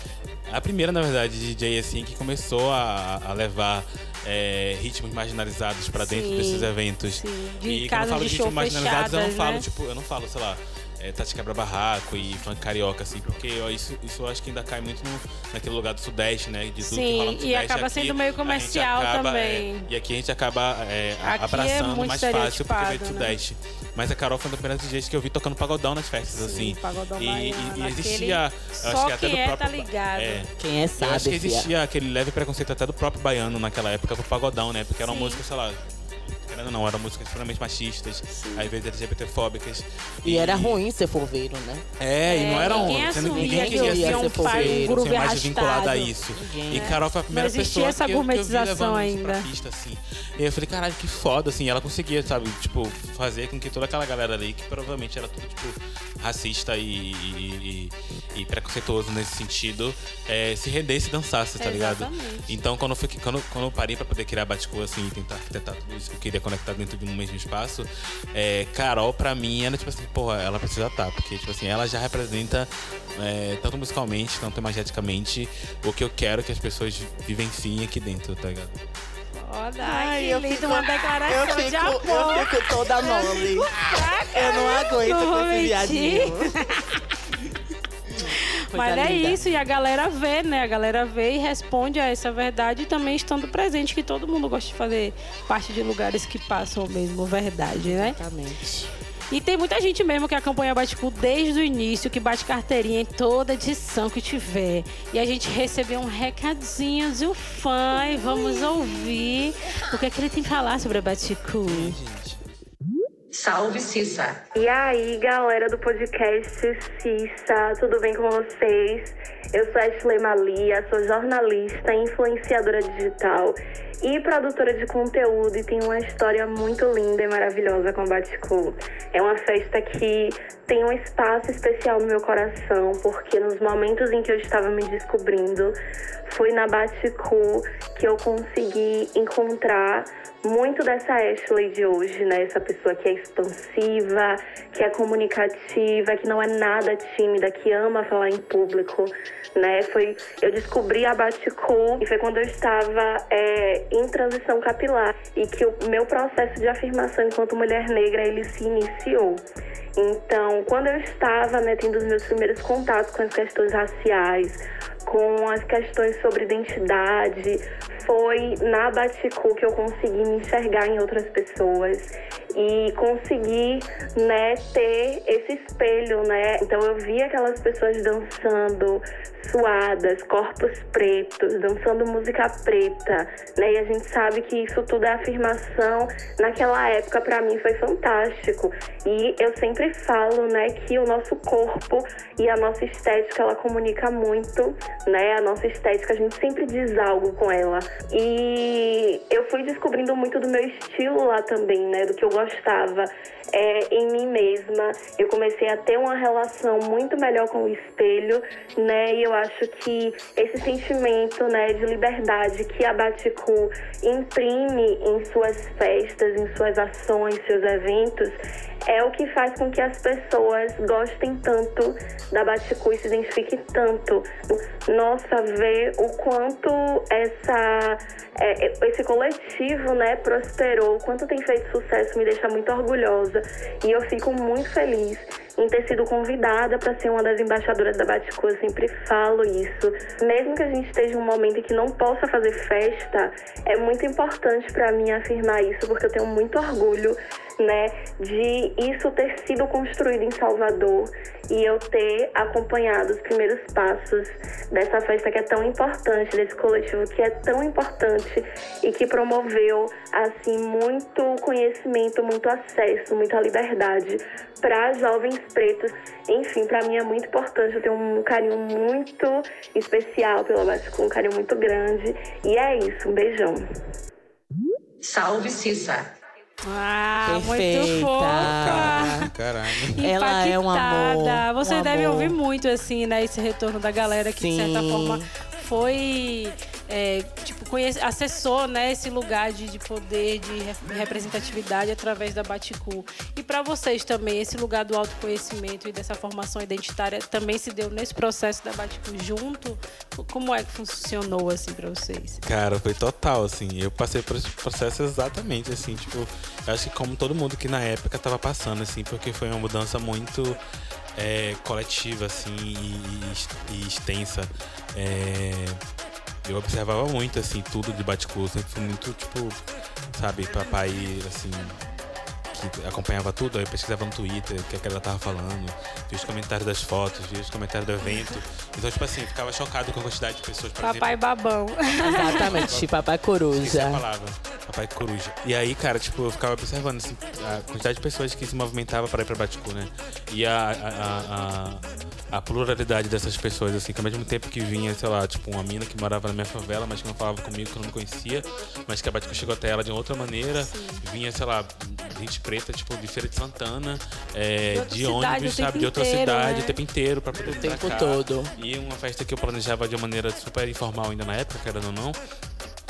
A primeira, na verdade, DJ assim, que começou a, a levar é, ritmos marginalizados pra dentro
Sim,
desses eventos.
sim. De
e quando eu falo
de
ritmos marginalizados, eu não falo,
né?
tipo, eu não falo, sei lá. É, Tati Quebra Barraco e funk carioca, assim, porque ó, isso, isso eu acho que ainda cai muito no, naquele lugar do Sudeste, né? De tudo
Sim,
que rola no
e
Sudeste.
acaba
Aqui,
sendo meio comercial
acaba,
também.
é, e aqui a gente acaba é,
é
abraçando
muito
mais fácil porque veio do
né?
Sudeste. Mas a Carol foi uma das primeiras DJs que eu vi tocando pagodão nas festas,
Sim,
assim.
pagodão
e, e-
baiano,
e
aquele
existia. eu
só
acho que até
quem
do
é, tá
próprio.
ligado.
É,
Quem é
eu
sabe,
acho que
fia.
existia aquele leve preconceito até do próprio baiano naquela época pro pagodão, né? Porque era uma
Sim.
música, sei lá. Querendo ou não, eram músicas extremamente machistas, às vezes LGBTfóbicas.
E era ruim ser forveiro, né?
É, e não
É,
era
ninguém
sendo-
assumia
ninguém
que
queria
ia
ser
um
groove
ser mais vinculado a
arrastado.
isso.
Ninguém.
E Carol foi a primeira pessoa
essa
que, eu- que eu vi levando isso pra
ainda.
pista, assim. E eu falei, caralho, que foda, assim. Ela conseguia, sabe, tipo, fazer com que toda aquela galera ali, que provavelmente era tudo, tipo, racista e, e, e- e preconceituoso nesse sentido, é, se rendesse e dançasse, tá ligado?
Exatamente.
Então, quando eu, fui, quando, quando eu parei pra poder criar Baticu, assim, e tentar arquitetar tudo isso que eu queria conectar dentro de um mesmo espaço, é, Carol, pra mim, era tipo assim, porra, ela precisa estar, porque, tipo assim, ela já representa, é, tanto musicalmente, tanto imageticamente, o que eu quero que as pessoas vivenciem aqui dentro, tá ligado?
Foda,
Ai,
que
eu
lindo,
fico-
uma declaração
Eu fico,
de amor.
eu fico toda mole. Eu não aguento com esse viadinho.
Mas é
linda.
isso, e a galera vê, né? A galera vê e responde a essa verdade também estando presente, que todo mundo gosta de fazer parte de lugares que passam mesmo verdade, né?
Exatamente.
E tem muita gente mesmo que acompanha a Baticu desde o início, que bate carteirinha em toda edição que tiver. E a gente recebeu um recadinho de um fã e vamos ouvir o que, é que ele tem a falar sobre a Baticu.
Salve Cissa.
E aí, galera do podcast Cissa, tudo bem com vocês? Eu sou a Ashley Malia, sou jornalista, influenciadora digital e produtora de conteúdo e tenho uma história muito linda e maravilhosa com a Baticu. É uma festa que tem um espaço especial no meu coração, porque nos momentos em que eu estava me descobrindo, foi na Baticu que eu consegui encontrar muito dessa Ashley de hoje, né? Essa pessoa que é expansiva, que é comunicativa, que não é nada tímida, que ama falar em público, né? Foi, eu descobri a Baticu e foi quando eu estava é, em transição capilar e que o meu processo de afirmação enquanto mulher negra ele se iniciou. Então, quando eu estava né, tendo os meus primeiros contatos com as questões raciais, com as questões sobre identidade, foi na Baticu que eu consegui me enxergar em outras pessoas e conseguir, né, ter esse espelho, né? Então eu vi aquelas pessoas dançando suadas, corpos pretos, dançando música preta, né? E a gente sabe que isso tudo é afirmação. Naquela época para mim foi fantástico. E eu sempre falo, né, que o nosso corpo e a nossa estética ela comunica muito, né? A nossa estética a gente sempre diz algo com ela. E eu fui descobrindo muito do meu estilo lá também, né? Do que eu gostava é, em mim mesma. Eu comecei a ter uma relação muito melhor com o espelho, né? E eu acho que esse sentimento, né, de liberdade que a Baticu imprime em suas festas, em suas ações, seus eventos, é o que faz com que as pessoas gostem tanto da Baticu e se identifiquem tanto. Nossa, ver o quanto essa, é, esse coletivo né, prosperou, quanto tem feito sucesso, me deixa muito orgulhosa. E eu fico muito feliz em ter sido convidada para ser uma das embaixadoras da Baticu. Eu sempre falo isso. Mesmo que a gente esteja em um momento em que não possa fazer festa, é muito importante para mim afirmar isso, porque eu tenho muito orgulho né, de isso ter sido construído em Salvador e eu ter acompanhado os primeiros passos dessa festa que é tão importante, desse coletivo que é tão importante e que promoveu assim muito conhecimento, muito acesso, muita liberdade para jovens pretos. Enfim, para mim é muito importante, eu tenho um carinho muito especial pela Baticu, um carinho muito grande. E é isso, um beijão.
Salve Cissa.
Ah, muito
Perfeita.
fofa.
Caralho.
Ela é um amor.
Você
um
deve
amor.
ouvir muito, assim, né? Esse retorno da galera que, de certa
Sim.
forma, foi... é, tipo, conhece, acessou né, esse lugar de, de poder, de re- representatividade através da Baticu. E para vocês também, esse lugar do autoconhecimento e dessa formação identitária também se deu nesse processo da Baticu junto? Como é que funcionou, assim, para vocês?
Cara, foi total, assim. Eu passei por esse processo exatamente, assim, tipo, acho que como todo mundo que na época tava passando, assim, porque foi uma mudança muito é, coletiva, assim, e, e extensa. É, eu observava muito, assim, tudo de Baticu, sempre fui muito, tipo, sabe, papai, assim, que acompanhava tudo, aí eu pesquisava no Twitter o que, é que ela tava falando, via os comentários das fotos, via os comentários do evento. Então, tipo assim, eu ficava chocado com a quantidade de pessoas, por
Papai
exemplo.
babão.
Exatamente, papai
a
coruja.
palavra. Papai coruja. E aí, cara, tipo, eu ficava observando assim, a quantidade de pessoas que se movimentava para ir pra Baticu, né? E a, a, a, a, pluralidade dessas pessoas, assim, que ao mesmo tempo que vinha, sei lá, tipo, uma mina que morava na minha favela, mas que não falava comigo, que eu não conhecia, mas que a Baticu chegou até ela de outra maneira. Vinha, sei lá, gente preta, tipo, de Feira de Santana, é,
De
de ônibus, sabe, de outra
inteiro,
cidade,
né?
o tempo inteiro, pra poder
O tempo
cá.
todo.
E uma festa que eu planejava de uma maneira super informal ainda na época, querendo ou não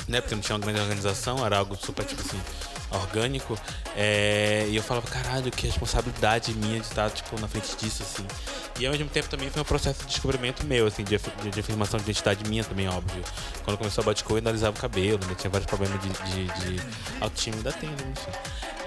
né? Porque não tinha uma grande organização, era algo super, tipo assim, orgânico. É, e eu falava, caralho, que responsabilidade minha de estar, tipo, na frente disso, assim. E ao mesmo tempo também foi um processo de descobrimento meu, assim, de, de, de afirmação de identidade minha também, óbvio. Quando começou a Batico, eu analisava o cabelo, né? Tinha vários problemas de, de, de autoestima, ainda tem, né? Enfim.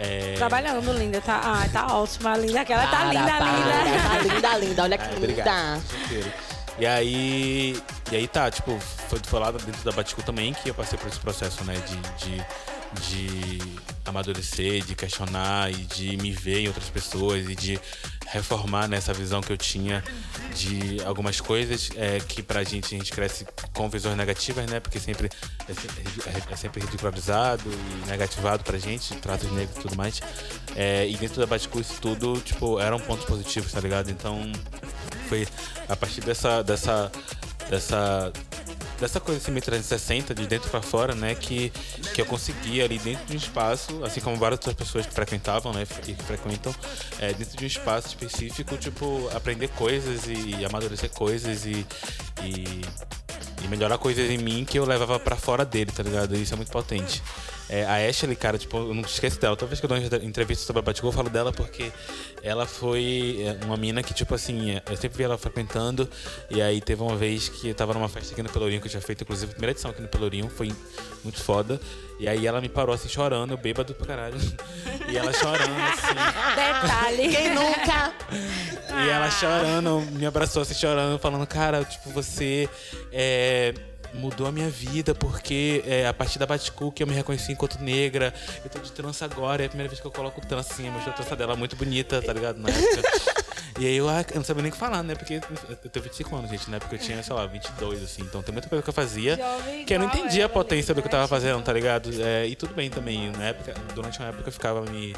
É,
Trabalhando, linda. Tá, ah, tá ótima, linda. Aquela tá linda,
para,
linda.
Tá linda, linda. Olha que
Ai,
linda.
E aí. E aí tá, tipo, foi, lá dentro da Baticu também que eu passei por esse processo, né? De, de, de amadurecer, de questionar e de me ver em outras pessoas e de reformar nessa visão que eu tinha de algumas coisas é, que pra gente a gente cresce com visões negativas, né? Porque sempre é, é- é sempre ridicularizado e negativado pra gente, tratos negros e tudo mais. É, e dentro da Baticu isso tudo, tipo, eram pontos positivos, tá ligado? Então foi a partir dessa dessa dessa dessa coisa assim meio 360 de dentro pra fora, né, que que eu consegui ali dentro de um espaço, assim como várias outras pessoas que frequentavam, né, e que frequentam, é, dentro de um espaço específico, tipo, aprender coisas e amadurecer coisas e, e e melhorar coisas em mim que eu levava pra fora dele, tá ligado? Isso é muito potente. É, a Ashley, cara, tipo, eu não esqueço dela. Toda vez que eu dou uma entrevista sobre a Batigol, eu falo dela porque ela foi é, uma mina que, tipo assim, é, eu sempre vi ela frequentando. E aí teve uma vez que eu tava numa festa aqui no Pelourinho, que eu tinha feito, inclusive, a primeira edição aqui no Pelourinho, foi muito foda. E aí ela me parou assim, chorando, eu bêbado pra caralho. E ela chorando, assim.
Detalhe.
Quem nunca?
E ela chorando, me abraçou assim, chorando, falando, cara, tipo, você é, mudou a minha vida, porque é, a partir da que eu me reconheci enquanto negra, eu tô de trança agora, é a primeira vez que eu coloco trança assim, mostrou a trança dela muito bonita, tá ligado? Na época. E aí eu, ah, eu não sabia nem o que falar, né? Porque eu tenho 25 anos, gente, né? Porque eu tinha, sei lá, 22, assim. Então tem muita coisa que eu fazia
Jovem
que eu não entendia a potência do que eu tava fazendo, tá ligado? É, e tudo bem também. Na época, durante uma época eu ficava me,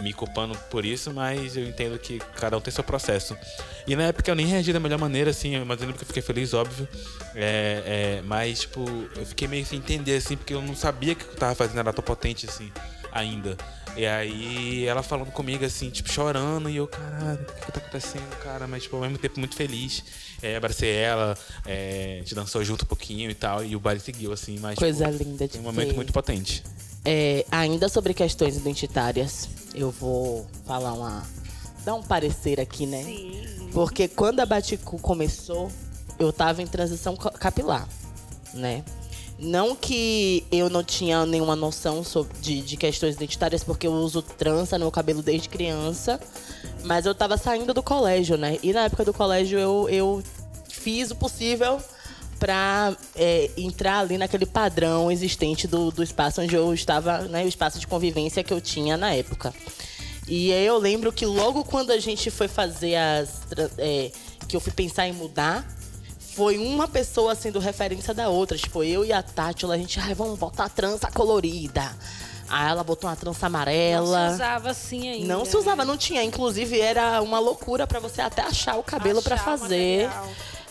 me culpando por isso, mas eu entendo que cada um tem seu processo. E na época eu nem reagi da melhor maneira, assim, mas eu lembro que eu fiquei feliz, óbvio. É, é, mas, tipo, eu fiquei meio sem entender, assim, porque eu não sabia que o que eu tava fazendo era tão potente, assim, ainda. E aí ela falando comigo, assim, tipo, chorando, e eu, caralho, o que, que tá acontecendo, cara? Mas, tipo, ao mesmo tempo muito feliz. É, abracei ela, é, a gente dançou junto um pouquinho e tal, e o baile seguiu, assim, mas.
Coisa
tipo,
linda de
foi um momento
ver.
muito potente.
É, ainda sobre questões identitárias, eu vou falar uma. dar um parecer aqui, né? Porque quando a Baticu começou, eu tava em transição ca- capilar, né? Não que eu não tinha nenhuma noção sobre, de, de questões identitárias, porque eu uso trança no meu cabelo desde criança, mas eu tava saindo do colégio, né? E na época do colégio eu, eu fiz o possível para entrar ali naquele padrão existente do, do espaço onde eu estava, né, o espaço de convivência que eu tinha na época. E aí eu lembro que logo quando a gente foi fazer as. é, que eu fui pensar em mudar, foi uma pessoa sendo referência da outra. Tipo, eu e a Tátila, a gente, ai, vamos botar a trança colorida. Aí ela botou uma trança amarela.
Não se usava assim ainda.
Não se usava, não tinha. Inclusive, era uma loucura pra você até achar o cabelo
o
fazer.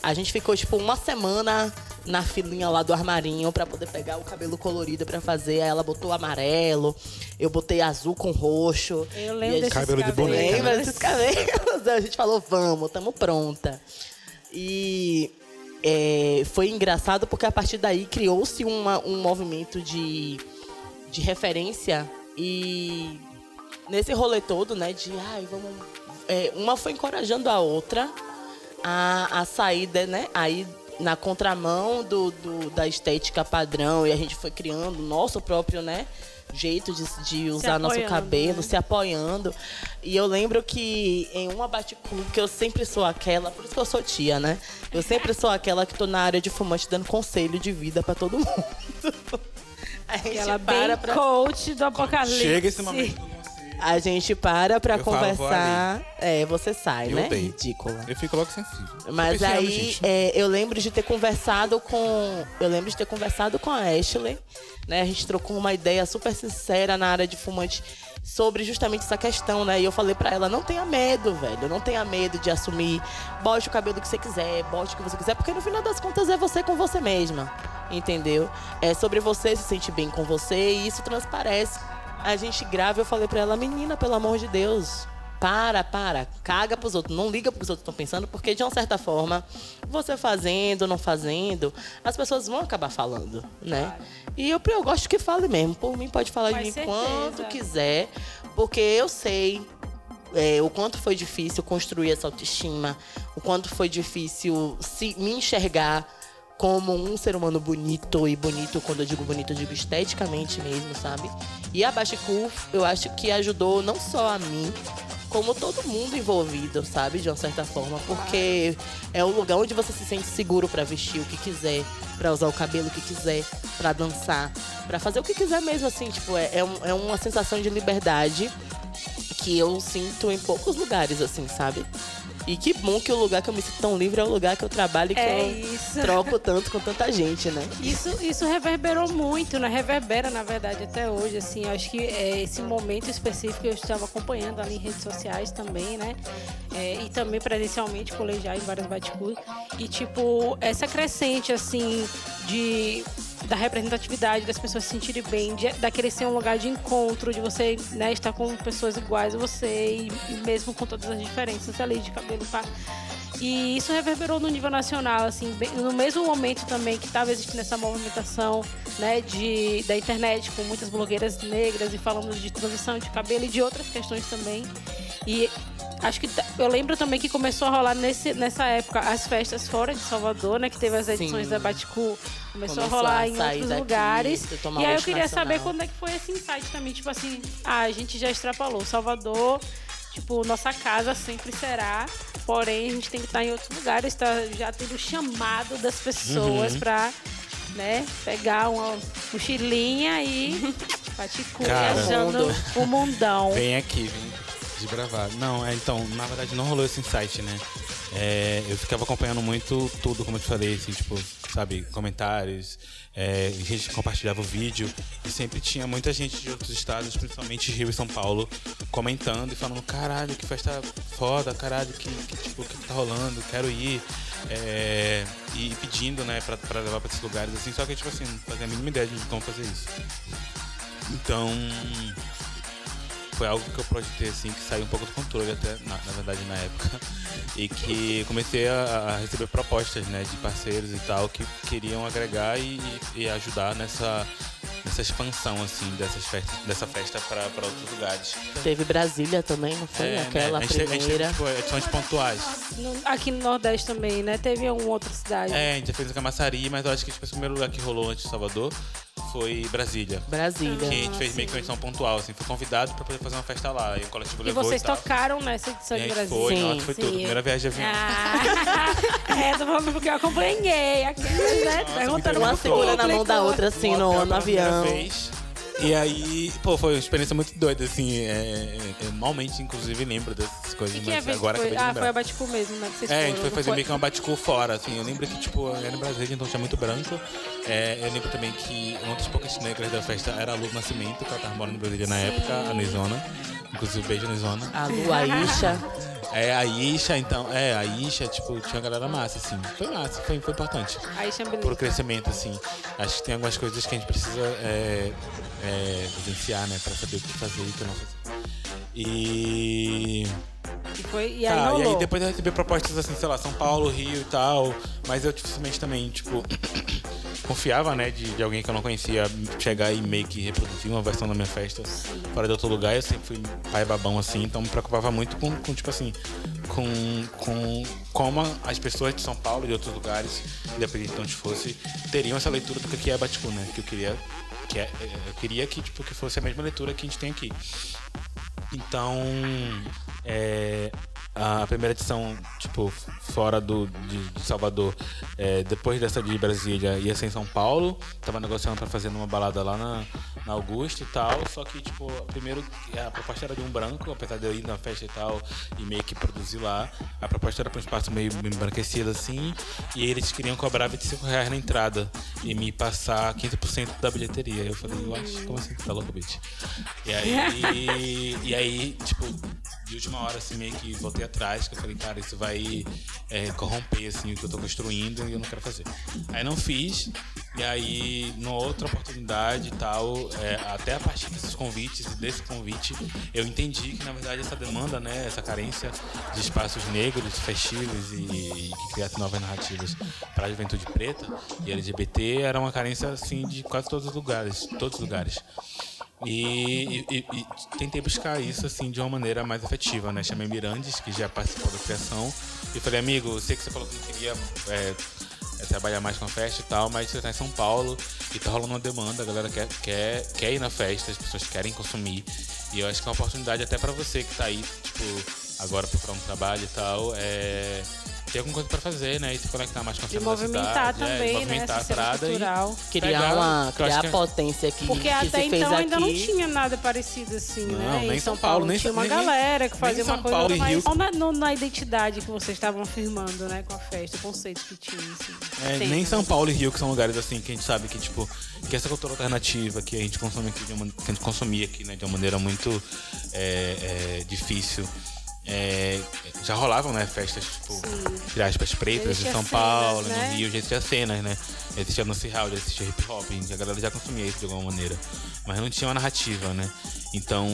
A gente ficou, tipo, uma semana na filinha lá do armarinho pra poder pegar o cabelo colorido pra fazer. Aí ela botou amarelo, eu botei azul com roxo.
Eu lembro desses
Cabelo de
cabelos.
boneca,
Lembra desses cabelos? A gente falou, vamos, tamo pronta. E é, foi engraçado porque a partir daí criou-se um movimento de, de referência e nesse rolê todo, né, de ai, vamos. é, uma foi encorajando a outra a, a sair, de, né, aí na contramão do, do- da estética padrão e a gente foi criando o nosso próprio, né, jeito de, de usar nosso cabelo,
né?
se apoiando. E eu lembro que em uma baticu, que eu sempre sou aquela, por isso que eu sou tia, né? Eu sempre sou aquela que tô na área de fumante dando conselho de vida pra todo mundo. A gente
Ela
para
bem
pra
coach do apocalipse.
Chega esse momento.
A gente para pra
Eu falo,
conversar. é, você sai,
Eu
né?
odeio.
Ridícula.
Eu fico logo sensível.
Mas
pensando,
aí é, eu lembro de ter conversado com. Eu lembro de ter conversado com a Ashley. Né? A gente trocou uma ideia super sincera na área de fumante sobre justamente essa questão, né? E eu falei pra ela, não tenha medo, velho. Não tenha medo de assumir. Bote o cabelo que você quiser, bote o que você quiser, porque no final das contas é você com você mesma. Entendeu? É sobre você se sentir bem com você e isso transparece. A gente grava, eu falei pra ela, menina, pelo amor de Deus, para, para, caga pros outros, não liga pro que os outros estão pensando, porque de uma certa forma, você fazendo, não fazendo, as pessoas vão acabar falando, né? E eu, eu gosto que fale mesmo, por mim pode falar
Com
de mim
certeza.
quanto quiser, porque eu sei é, o quanto foi difícil construir essa autoestima, o quanto foi difícil se me enxergar como um ser humano bonito e bonito, quando eu digo bonito, eu digo esteticamente mesmo, sabe? E a Bachicu, eu acho que ajudou não só a mim, como todo mundo envolvido, sabe? De uma certa forma. Porque é um lugar onde você se sente seguro pra vestir o que quiser, pra usar o cabelo que quiser, pra dançar, pra fazer o que quiser mesmo, assim. Tipo, é, é, um- é uma sensação de liberdade que eu sinto em poucos lugares, assim, sabe? E que bom que o lugar que eu me sinto tão livre é o lugar que eu trabalho e que
É
eu
isso.
troco tanto com tanta gente, né?
Isso, isso reverberou muito, né? Reverbera, na verdade, até hoje, assim. Acho que é, esse momento específico eu estava acompanhando ali em redes sociais também, né? É, e também presencialmente, colegiar em vários baticus. E, tipo, essa crescente, assim, de da representatividade, das pessoas se sentirem bem, de, daquele ser um lugar de encontro, de você né, estar com pessoas iguais a você e, e mesmo com todas as diferenças ali de cabelo, pá. E isso reverberou no nível nacional, assim, bem- no mesmo momento também que estava existindo essa movimentação, né, de, da internet com muitas blogueiras negras e falando de transição de cabelo e de outras questões também. E acho que t- eu lembro também que começou a rolar nesse, nessa época as festas fora de Salvador, né, que teve as edições
Sim.
da Baticu, começou,
Começou
a rolar
a
em outros
daqui,
lugares. E aí eu queria saber
nacional.
quando é que foi esse insight também, tipo assim, ah, a gente já extrapolou Salvador, tipo, nossa casa sempre será, porém a gente tem que estar em outros lugares, tá já tendo chamado das pessoas
Uhum.
pra, né, pegar uma mochilinha e paticu, viajando o mundão.
Vem aqui, vem desbravar. Não, é, então, na verdade não rolou esse insight, né? É, eu ficava acompanhando muito tudo, como eu te falei, assim, tipo, sabe, comentários, é, gente que compartilhava o vídeo e sempre tinha muita gente de outros estados, principalmente Rio e São Paulo, comentando e falando, caralho, que festa foda, caralho, que, que, tipo, o que tá rolando, quero ir. é, e pedindo, né, pra, pra levar pra esses lugares, assim, só que, tipo assim, não fazia a mínima ideia de como fazer isso. Então, foi algo que eu projetei assim, que saiu um pouco do controle até, na, na verdade, na época. E que comecei a, a receber propostas, né, de parceiros e tal, que queriam agregar e, e- e ajudar nessa, nessa expansão, assim, dessas festas, dessa festa para outros lugares.
Teve Brasília também, não foi?
É,
Aquela
né, a gente, teve- a gente teve,
primeira.
tipo, edições pontuais.
Aqui no Nordeste também, né? Teve alguma outra cidade.
É, a gente já fez em Camaçari, mas eu acho que tipo, esse primeiro lugar que rolou antes de Salvador foi Brasília.
Brasília.
Que a gente fez meio que uma edição pontual, assim, foi convidado para poder fazer uma festa lá. E o coletivo
E
levou
vocês
e tal.
tocaram nessa edição de Brasil?
foi,
Sim,
nossa, foi
sim.
tudo. Primeira viagem de avião.
Ah, é, tô falando porque eu acompanhei. Aquelas, né? Perguntando
Uma segura na mão da outra, assim, no, no avião.
vez. E aí, pô, foi uma experiência muito doida, assim. é, eu malmente, inclusive, lembro dessas coisas,
E que
mas
evento
agora
foi?
acabei de
Ah, foi a Baticu mesmo, né? Que vocês
É, a gente foi fazer meio que uma baticu fora, assim. Eu lembro que, tipo, era em Brasília, então tinha muito branco. É, eu lembro também que uma das poucas negras da festa era a Lu Nascimento, que ela tava morando em Brasília na época, a Nizona. Inclusive, beijo, Nizona.
A Lu, a Isha.
É, a Isha, então, é, a Isha, tipo, tinha uma galera massa, assim. Foi massa, foi, foi importante.
Aí chama
Pro crescimento, assim. Acho que tem algumas coisas que a gente precisa é, é, vivenciar, né, pra saber o que fazer e o que não fazer. E.
E, foi, e aí
Tá, e aí depois eu recebi propostas assim, sei lá, São Paulo, Rio e tal, mas eu dificilmente também, tipo, confiava, né, de, de alguém que eu não conhecia chegar e meio que reproduzir uma versão da minha festa fora de outro lugar. Eu sempre fui pai babão assim, então me preocupava muito com, com tipo assim, com, com como as pessoas de São Paulo e de outros lugares, independente de onde fosse, teriam essa leitura do que é Baticu, né, que eu queria. Que é, eu queria que, tipo, que fosse a mesma leitura que a gente tem aqui. Então, é, a primeira edição, tipo, fora do, de, de Salvador, é, depois dessa de Brasília, ia ser em São Paulo. Tava negociando pra fazer numa balada lá na, na Augusta e tal. Só que, tipo, primeiro a proposta era de um branco, apesar de eu ir na festa e tal, e meio que produzir lá. A proposta era pra um espaço meio embranquecido assim. E eles queriam cobrar 25 reais na entrada e me passar 15% da bilheteria. Eu falei, acho, como assim? Tá louco, bitch? E aí, e aí, tipo, de última hora, assim, meio que voltei atrás, que eu falei, cara, isso vai é, corromper, assim, o que eu tô construindo e eu não quero fazer. Aí não fiz, e aí, numa outra oportunidade e tal, é, até a partir desses convites desse convite, eu entendi que, na verdade, essa demanda, né, essa carência de espaços negros, festivos e, e que criassem novas narrativas para a juventude preta e LGBT era uma carência, assim, de quase todos os lugares, todos os lugares. E, e- e tentei buscar isso assim de uma maneira mais efetiva, né? Chamei Mirandes, que já participou da criação, e falei, amigo, sei que você falou que não queria é, trabalhar mais com a festa e tal, mas você tá em São Paulo e tá rolando uma demanda, a galera quer, quer, quer ir na festa, as pessoas querem consumir. E eu acho que é uma oportunidade até pra você que tá aí, tipo, agora procurar um trabalho e tal, é ter alguma coisa pra fazer, né? E se conectar mais com a cena da
movimentar
cidade, é,
também, né?
movimentar
Essa
a
cena
e
cultural.
Criar,
Pegar,
uma,
que eu acho
criar
que
a
é-
potência que,
Porque
que
até
se fez
então
aqui.
ainda não tinha nada parecido assim,
Não,
né?
nem
em
São Paulo, nem
tinha uma
nem-
galera que
nem
fazia uma coisa
Paulo e
mais
Rio.
só na, no- na identidade que vocês estavam afirmando, né, com a festa, o conceito que tinha, assim.
É,
Tem,
nem
né?
São Paulo e Rio, que são lugares assim que a gente sabe que, tipo, que essa cultura alternativa que a gente consome aqui, de uma, que a gente consumia aqui, né, de uma maneira muito é, é, difícil. É, já rolavam, né, festas, tipo, entre aspas, pretas em São
cenas,
Paulo,
né?
no Rio, já existia cenas, né? Existia no hall, já existia hip hop, a galera já consumia isso de alguma maneira. Mas não tinha uma narrativa, né? Então,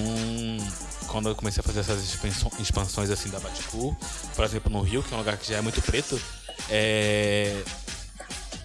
quando eu comecei a fazer essas expansões assim da Baticu, por exemplo, no Rio, que é um lugar que já é muito preto, é,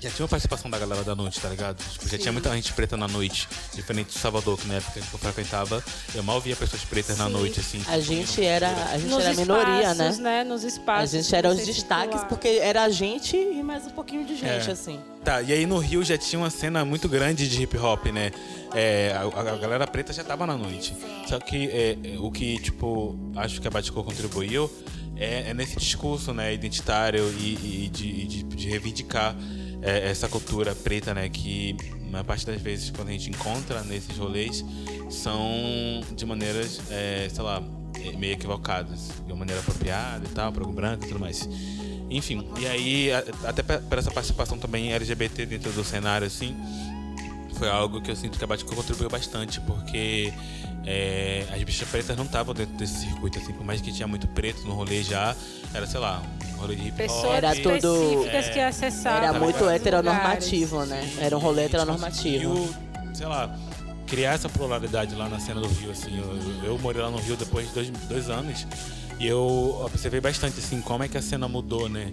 já tinha uma participação da galera da noite, tá ligado? Tipo, já tinha muita gente preta na noite, diferente de Salvador, que na época que eu frequentava, eu mal via pessoas pretas na
Sim.
noite, assim.
A gente era, a gente
Nos
era a minoria, né?
espaços, né? Nos
A
espaços.
gente
que
era os destaques porque era a gente e mais um pouquinho de gente,
É.
assim.
Tá, e aí no Rio já tinha uma cena muito grande de hip hop, né? É, a, a galera preta já tava na noite. Só que é, o que, tipo, acho que a Baticô contribuiu é, é nesse discurso, né, identitário e, e de, de, de reivindicar é, essa cultura preta, né? Que na parte das vezes quando a gente encontra nesses rolês são de maneiras, é, sei lá, é, meio equivocadas, de uma maneira apropriada e tal, para o branco e tudo mais. Enfim, e aí, até por essa participação também LGBT dentro do cenário, assim, foi algo que eu sinto que a Batico contribuiu bastante, porque é, as bichas pretas não estavam dentro desse circuito, assim, por mais que tinha muito preto no rolê já, era, sei lá, um rolê de hip hop.
Pessoas
Era tudo-
específicas que acessavam.
Era muito heteronormativo,
lugares.
né? Era um rolê
E, tipo,
heteronormativo.
conseguiu, sei lá, criar essa pluralidade lá na cena do Rio, assim. Eu, eu morei lá no Rio depois de dois, dois anos e eu observei bastante, assim, como é que a cena mudou, né?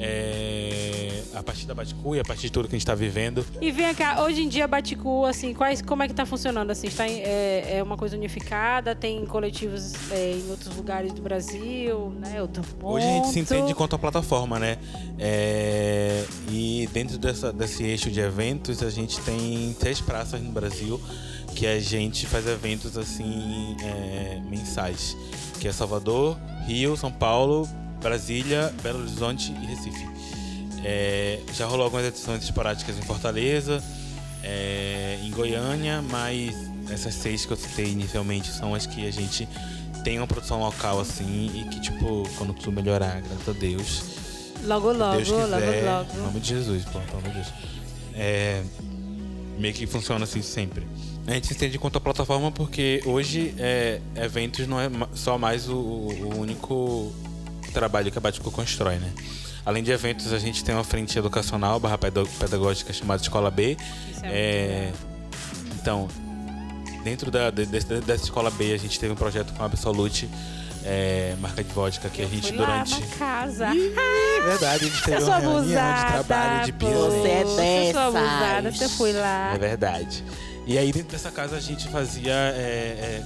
É, a partir da Baticu e a partir de tudo que a gente tá vivendo.
E vem cá, hoje em dia Baticu, assim, quais, como é que tá funcionando? Assim, está em- é, é uma coisa unificada? Tem coletivos é, em outros lugares do Brasil, né? Outro
Hoje a gente se
ponto.
entende quanto a plataforma, né? É, e dentro dessa, desse eixo de eventos, a gente tem três praças no Brasil que a gente faz eventos assim é, mensais, que é Salvador, Rio, São Paulo, Brasília, Belo Horizonte e Recife. É, já rolou algumas edições esporádicas em Fortaleza, é, em Goiânia, mas essas seis que eu citei inicialmente são as que a gente tem uma produção local assim e que tipo quando tudo melhorar, graças a Deus,
Logo, logo,
Deus
logo,
quiser, em
logo.
nome de Jesus, pelo amor de Deus. É, meio que funciona assim sempre. A gente se entende quanto a plataforma porque hoje é, eventos não é só mais o, o único trabalho que a Batico constrói, né? Além de eventos, a gente tem uma frente educacional barra pedag- pedagógica chamada Escola B.
Isso é
É, então, dentro da, de- dessa Escola B, a gente teve um projeto com a Absolute, é, marca de vodka, que a gente
Fui
durante...
lá na casa.
É verdade, a gente teve
Eu sou
uma reunião de
abusada.
trabalho de business.
Você é
Eu sou abusada, você foi lá.
É verdade. E aí dentro dessa casa a gente fazia é, é,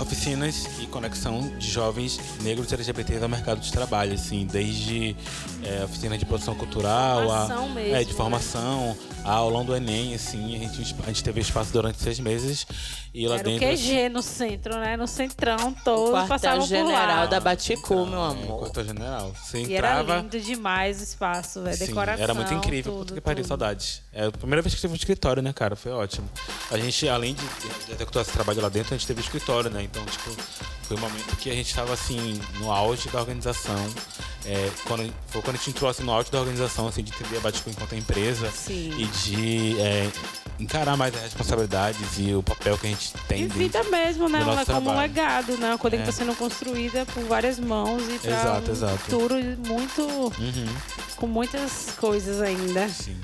oficinas e conexão de jovens negros LGBTs ao mercado de trabalho, assim, desde é, oficinas de produção cultural,
Formação
a,
mesmo,
é, de
né?
formação, a aulão do Enem, assim, a gente, a gente teve espaço durante seis meses e lá
Era o
dentro.
QG no centro, né? No centrão, todos passavam por
Quartel-general
lá.
da Baticu, meu
É,
amor.
quartel general. Você
E era lindo demais o espaço, velho. Decoração.
era muito incrível.
Tudo,
Puta que pariu, saudades. É a primeira vez que teve um escritório, né, cara? Foi ótimo. A gente, além de, de executar esse trabalho lá dentro, a gente teve escritório, né? Então, tipo, foi um momento que a gente tava, assim, no auge da organização. É, quando, foi quando a gente entrou, assim, no auge da organização, assim, de entender a Batico enquanto empresa.
Sim.
E de é, encarar mais as responsabilidades e o papel que a gente tem
E vida mesmo, né? como um legado, né? Uma coisa que
É.
está sendo construída por várias mãos e para
Exato,
um
exato.
futuro muito
Uhum.
com muitas coisas ainda.
Sim.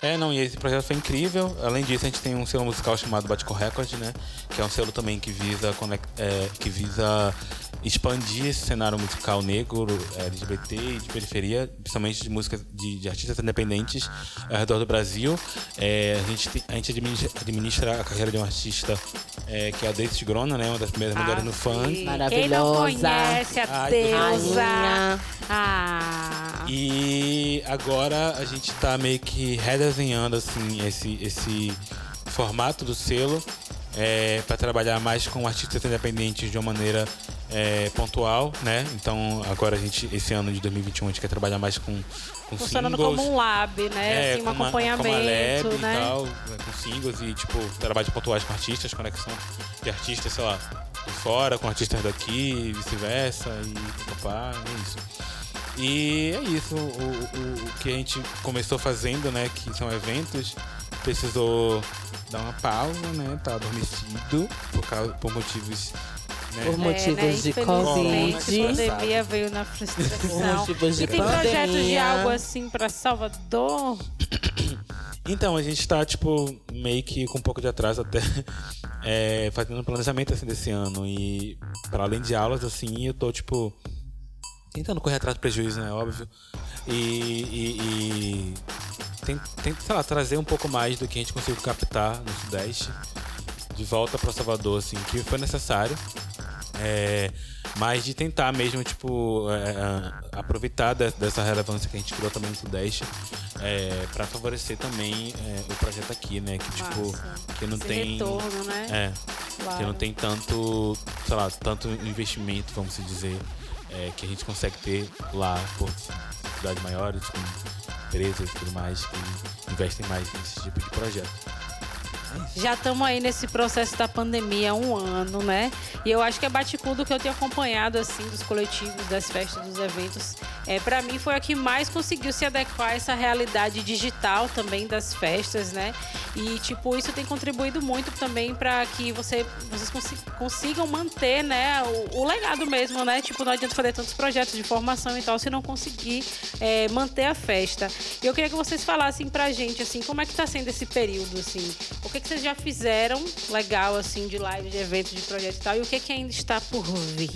É, não, e esse projeto foi incrível. Além disso, a gente tem um selo musical chamado Batico Record, né? Que é um selo também que visa, é, que visa expandir esse cenário musical negro, é, LGBT e de periferia, principalmente de músicas de, de artistas independentes ao redor do Brasil. É, a, gente, a gente administra, administra a carreira de um artista é, que é a Daisy Grona, né? Uma das primeiras mulheres no
Ah,
funk.
sim. Quem não
Maravilhosa.
conhece a
Ai,
deusa. Ah.
E agora a gente tá meio que redesenhando assim esse, esse formato do selo é, para trabalhar mais com artistas independentes de uma maneira é, pontual, né? Então agora a gente, esse ano de 2021, a gente quer trabalhar mais com, com
Funcionando
singles.
como um lab, né?
É,
assim, um
uma-
acompanhamento,
com uma lab
né?
e tal, né, com singles e, tipo, trabalhos pontuais com artistas, conexão de artistas, sei lá, de fora, com artistas daqui, e vice-versa, e papá, é isso. E é isso, o, o, o que a gente começou fazendo, né, que são eventos, precisou dar uma pausa, né, tá adormecido por, causa, por motivos, né,
Por motivos
é, né?
de Covid.
a pandemia veio na frustração.
Por motivos de
e tem projetos de algo assim pra Salvador?
Então, a gente tá, tipo, meio que com um pouco de atraso até é, fazendo um planejamento assim desse ano. E para além de aulas, assim, eu tô, tipo, tentando correr atrás do prejuízo, né? Óbvio. E, e, e tem, tem, sei lá, trazer um pouco mais do que a gente conseguiu captar no Sudeste de volta para Salvador, assim, que foi necessário. É, mas de tentar mesmo, tipo, é, é, aproveitar de- dessa relevância que a gente criou também no Sudeste é, para favorecer também é, o projeto aqui, né? Que, tipo,
Massa.
que não
Esse
tem.
retorno, né?
É,
Claro.
que não tem tanto, sei lá, tanto investimento, vamos dizer, é, que a gente consegue ter lá por cidades maiores, com empresas e tudo mais, que investem mais nesse tipo de projeto.
Já estamos aí nesse processo da pandemia há um ano, né? E eu acho que a Baticudo que eu tenho acompanhado, assim, dos coletivos, das festas, dos eventos, é, para mim foi a que mais conseguiu se adequar a essa realidade digital também das festas, né? E, tipo, isso tem contribuído muito também para que você, vocês consi- consigam manter, né, o, o legado mesmo, né? Tipo, não adianta fazer tantos projetos de formação e tal se não conseguir é, manter a festa. E eu queria que vocês falassem pra gente, assim, como é que tá sendo esse período, assim? Que vocês já fizeram legal, assim, de live, de evento, de projeto e tal? E o que, que ainda está por vir?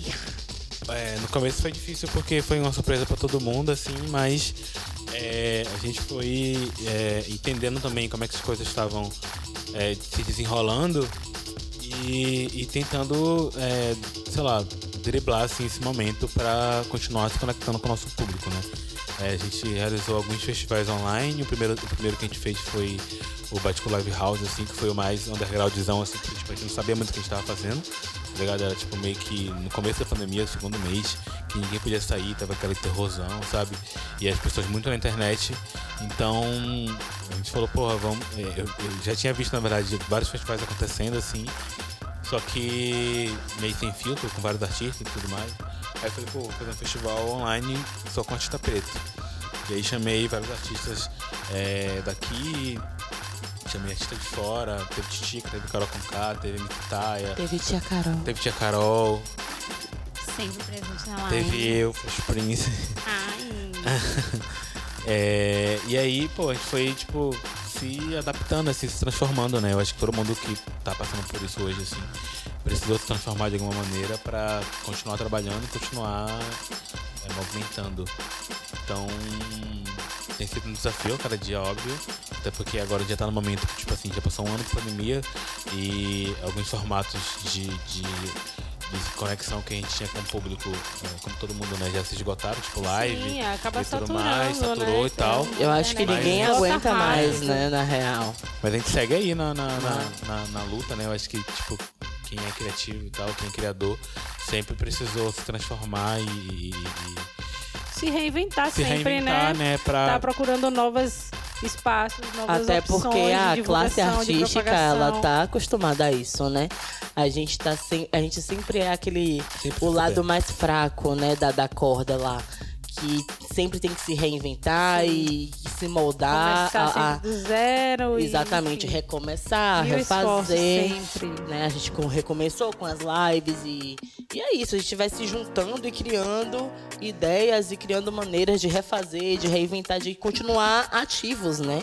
É, no começo foi difícil porque foi uma surpresa para todo mundo, assim, mas é, a gente foi é, entendendo também como é que as coisas estavam é, se desenrolando e, e tentando, é, sei lá, driblar assim, esse momento para continuar se conectando com o nosso público, né? É, a gente realizou alguns festivais online. O primeiro, o primeiro que a gente fez foi o Batico Live House, assim, que foi o mais undergroundzão, assim, que tipo, a gente não sabia muito o que a gente tava fazendo. Tá ligado? Era tipo meio que no começo da pandemia, segundo mês, que ninguém podia sair, tava aquele terrorzão, sabe? E as pessoas muito na internet. Então a gente falou, porra, vamos. é, Eu, eu já tinha visto, na verdade, vários festivais acontecendo assim. Só que meio sem filtro, com vários artistas e tudo mais. Aí eu falei, pô, vou fazer um festival online só com artista preto. E aí chamei vários artistas é, daqui, chamei artista de fora, teve Titica, teve Carol Conká, teve Mitaia,
Teve tia Carol.
teve Tia Carol,
Sempre presente na live.
teve eu, Fresh Prince.
Ai,
É, e aí, pô, a gente foi, tipo, se adaptando, assim, se transformando, né? Eu acho que todo mundo que tá passando por isso hoje, assim, precisou se transformar de alguma maneira pra continuar trabalhando e continuar é, movimentando. Então, tem sido um desafio a cada dia, óbvio. Até porque agora já tá no momento que, tipo assim, já passou um ano de pandemia e alguns formatos de, de, de conexão que a gente tinha com o público, é, como todo mundo, né, já se esgotaram, tipo live
Sim, acaba
e tudo
saturando,
mais, saturou
né?
e tal.
Eu acho que
Mas-
ninguém aguenta mais, né, na real.
Mas a gente segue aí na, na, na, na- na luta, né? Eu acho que, tipo, quem é criativo e tal, quem é criador, sempre precisou se transformar e, e- e
Se reinventar
se
sempre,
reinventar,
né?
né? Pra...
Tá procurando novos espaços, novas
Até
opções
porque
de
a classe artística, ela tá acostumada a isso, né? A gente tá sem, a gente sempre é aquele
Sempre
o lado mais fraco, né, da, da corda lá, que sempre tem que se reinventar e, e se moldar
Começar
a, a-
do zero. e,
exatamente
enfim,
recomeçar,
esforços
refazer.
sempre.
né? A gente com- recomeçou com as lives e, e é isso, a gente vai se juntando e criando ideias e criando maneiras de refazer, de reinventar, de continuar ativos, né?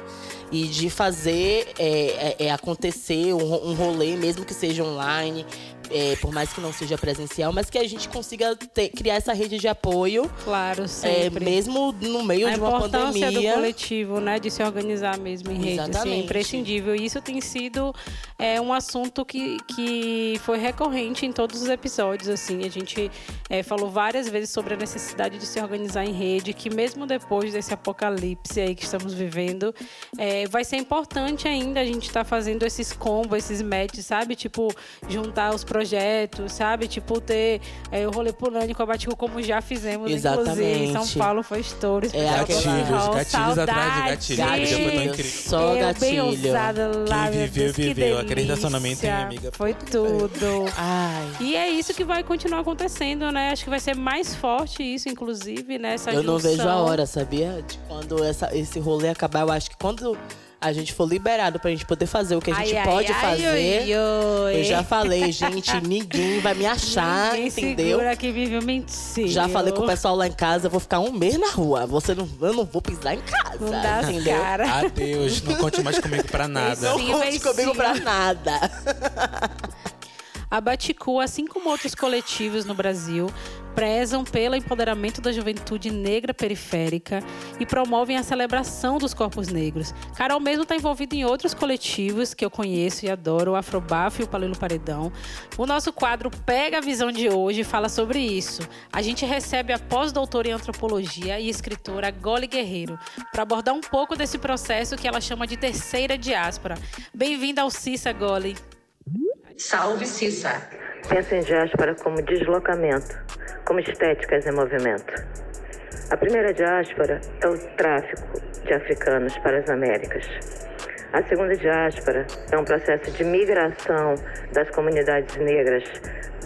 E de fazer é, é, é, acontecer um, um rolê, mesmo que seja online, é, por mais que não seja presencial, mas que a gente consiga ter- criar essa rede de apoio,
Claro,
é,
sempre.
Mesmo no meio
a
de uma
importância
pandemia.
do coletivo, né, de se organizar mesmo em rede, assim, é
Exatamente.
imprescindível. E isso tem sido é, um assunto que, que foi recorrente em todos os episódios, assim. A gente é, falou várias vezes sobre a necessidade de se organizar em rede, que mesmo depois desse apocalipse aí que estamos vivendo, é, vai ser importante ainda a gente estar fazendo esses combos, esses matches, sabe? Tipo, juntar os projetos, sabe? Tipo, ter é, o rolê pulando com a Batico, como já fizemos, inclusive. Em São
Exatamente.
Paulo foi estouro.
É
Gatilhos, gatilhos atrás de gatilhos. Porque foi tão
Gatilho,
incrível.
só
Eu bem
gatilho.
ousada lá,
Quem viveu,
Deus, que
viveu. Na mente, hein,
delícia.
amiga?
Foi tudo.
Ai.
E é isso que vai continuar acontecendo, né? Acho que vai ser mais forte isso, inclusive, né? Essa
Eu não vejo a
junção.
hora, sabia? De quando essa, esse rolê acabar, eu acho que quando a gente for liberado pra gente poder fazer o que a gente
Ai, ai,
pode
ai,
fazer.
oi, oi.
Eu já falei, gente, ninguém vai me achar,
Ninguém
entendeu?
segura que vive mentira.
Já falei com o pessoal lá em casa, eu vou ficar um mês na rua. Você não, eu não vou pisar em casa.
Não dá
entendeu?
cara.
Adeus, não conte mais comigo pra nada.
Não conte comigo
sim.
pra nada.
A Baticu, assim como outros coletivos no Brasil, prezam pelo empoderamento da juventude negra periférica e promovem a celebração dos corpos negros. Carol mesmo está envolvida em outros coletivos que eu conheço e adoro, o Afrobafo e o Palelo Paredão. O nosso quadro Pega a Visão de hoje e fala sobre isso. A gente recebe a pós-doutora em antropologia e escritora Gole Guerreiro para abordar um pouco desse processo que ela chama de terceira diáspora. Bem-vinda ao Cissa, Gole.
Salve Cissa.
Penso em diáspora como deslocamento, como estéticas em movimento. A primeira diáspora é o tráfico de africanos para as Américas. A segunda diáspora é um processo de migração das comunidades negras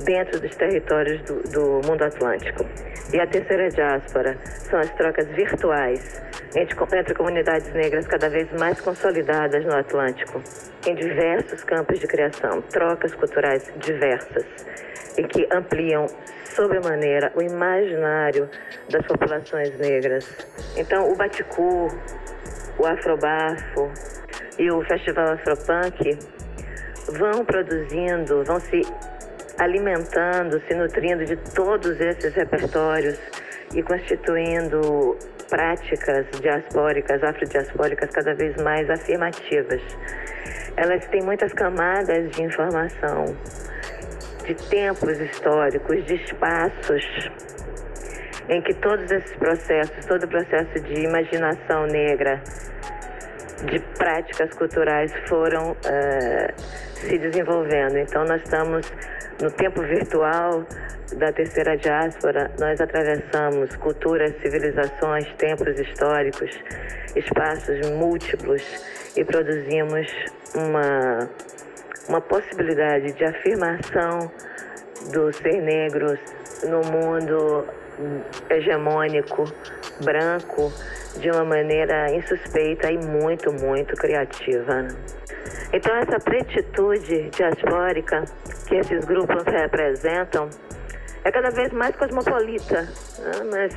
dentro dos territórios do, do mundo atlântico. E a terceira diáspora são as trocas virtuais entre, entre comunidades negras cada vez mais consolidadas no Atlântico, em diversos campos de criação, trocas culturais diversas e que ampliam sobremaneira o imaginário das populações negras. Então, o Baticu, o Afrobafo e o Festival Afropunk vão produzindo, vão se alimentando, se nutrindo de todos esses repertórios e constituindo práticas diaspóricas, afrodiaspóricas cada vez mais afirmativas. Elas têm muitas camadas de informação, de tempos históricos, de espaços em que todos esses processos, todo o processo de imaginação negra, de práticas culturais foram eh, se desenvolvendo. Então, nós estamos no tempo virtual da terceira diáspora, nós atravessamos culturas, civilizações, tempos históricos, espaços múltiplos e produzimos uma, uma possibilidade de afirmação do ser negro no mundo hegemônico, branco, de uma maneira insuspeita e muito, muito criativa. Então, essa pretitude diaspórica que esses grupos representam é cada vez mais cosmopolita, né? mais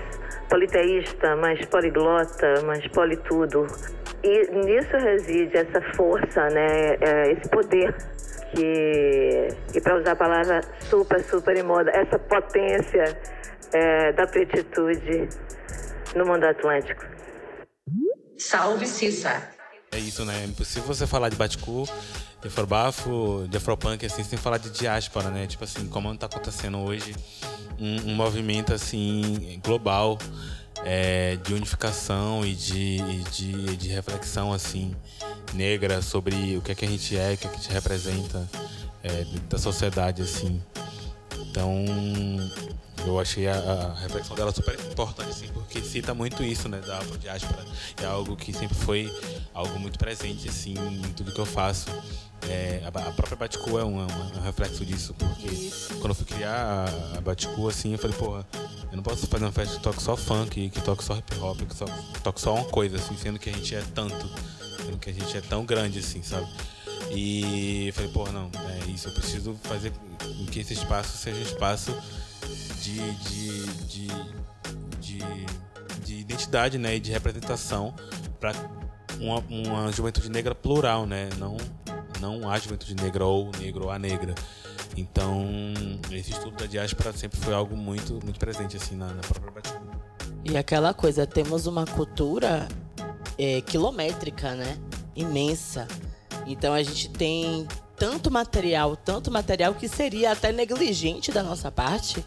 politeísta, mais poliglota, mais politudo. E nisso reside essa força, né? É, esse poder que, e para usar a palavra super, super em moda, essa potência é, da pretitude no mundo atlântico.
Salve Cissa.
É isso, né? É impossível você falar de Baticu, de Afrobafo, de Afropunk, assim, sem falar de diáspora, né? Tipo assim, como tá acontecendo hoje um, um movimento, assim, global é, de unificação e de, e de, de reflexão, assim, negra sobre o que é que a gente é, o que é que a gente representa é, da sociedade, assim. Então, eu achei a, a reflexão dela super importante, assim, porque cita muito isso, né, da afrodiáspora. É algo que sempre foi algo muito presente, assim, em tudo que eu faço. É, a, a própria Baticu é um, um- reflexo disso, porque quando eu fui criar a, a Baticu, assim, eu falei, porra, eu não posso fazer uma festa que toque só funk, que toque só hip hop, que só, toque só uma coisa, assim, sendo que a gente é tanto, sendo que a gente é tão grande, assim, sabe? E eu falei, porra, não, é isso, eu preciso fazer com que esse espaço seja um espaço de, de, de, de, de identidade né, e de representação para uma, uma juventude negra plural, né? Não, não a juventude negra ou negro ou a negra. Então, esse estudo da diáspora sempre foi algo muito, muito presente assim na, na própria Batisco.
E aquela coisa, temos uma cultura é, quilométrica, né? Imensa. Então a gente tem tanto material, tanto material que seria até negligente da nossa parte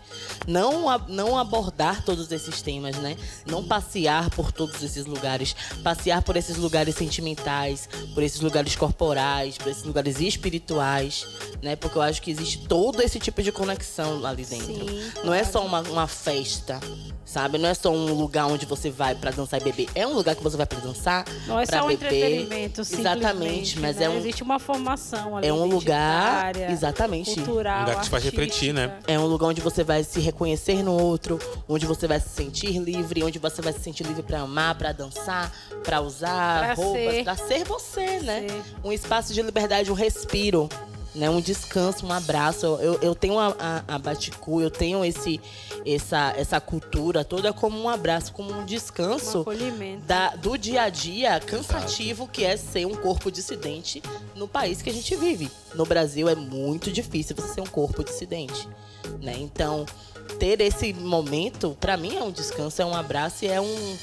não, não abordar todos esses temas, né? Não passear por todos esses lugares, passear por esses lugares sentimentais, por esses lugares corporais, por esses lugares espirituais, né? Porque eu acho que existe todo esse tipo de conexão ali dentro.
Sim,
não é só uma, uma festa, sabe? Não é só um lugar onde você vai pra dançar e beber. É um lugar que você vai pra dançar,
Não é só um
beber.
entretenimento,
Exatamente, mas
né?
é um
Existe uma formação ali,
é um lugar
identitária,
exatamente
cultural,
Um lugar que te faz refletir, né?
É um lugar onde você vai se reconhecer no outro, onde você vai se sentir livre, onde você vai se sentir livre pra amar, pra dançar, pra usar
Pra
roupas, pra ser você, né?
Ser.
Um espaço de liberdade, um respiro, né? Um descanso, um abraço. Eu, eu tenho a, a, a Baticu, eu tenho esse, essa, essa cultura toda como um abraço, como um
Um
descanso
acolhimento.
da- do dia a dia cansativo que é ser um corpo dissidente no país que a gente vive. No Brasil é muito difícil você ser um corpo dissidente, né? Então, ter esse momento, pra mim é um descanso, é um abraço e é um,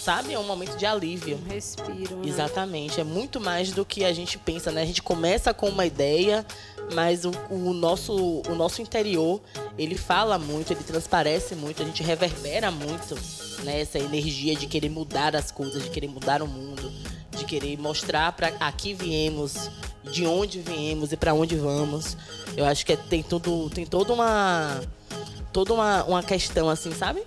sabe, é um momento de alívio.
Um respiro, né?
Exatamente, é muito mais do que a gente pensa, né? A gente começa com uma ideia, mas o, o nosso, o nosso interior, ele fala muito, ele transparece muito, a gente reverbera muito, né? Essa energia de querer mudar as coisas, de querer mudar o mundo, de querer mostrar para aqui viemos, de onde viemos e para onde vamos. Eu acho que é- tem tudo, tem toda uma toda uma, uma questão assim, sabe?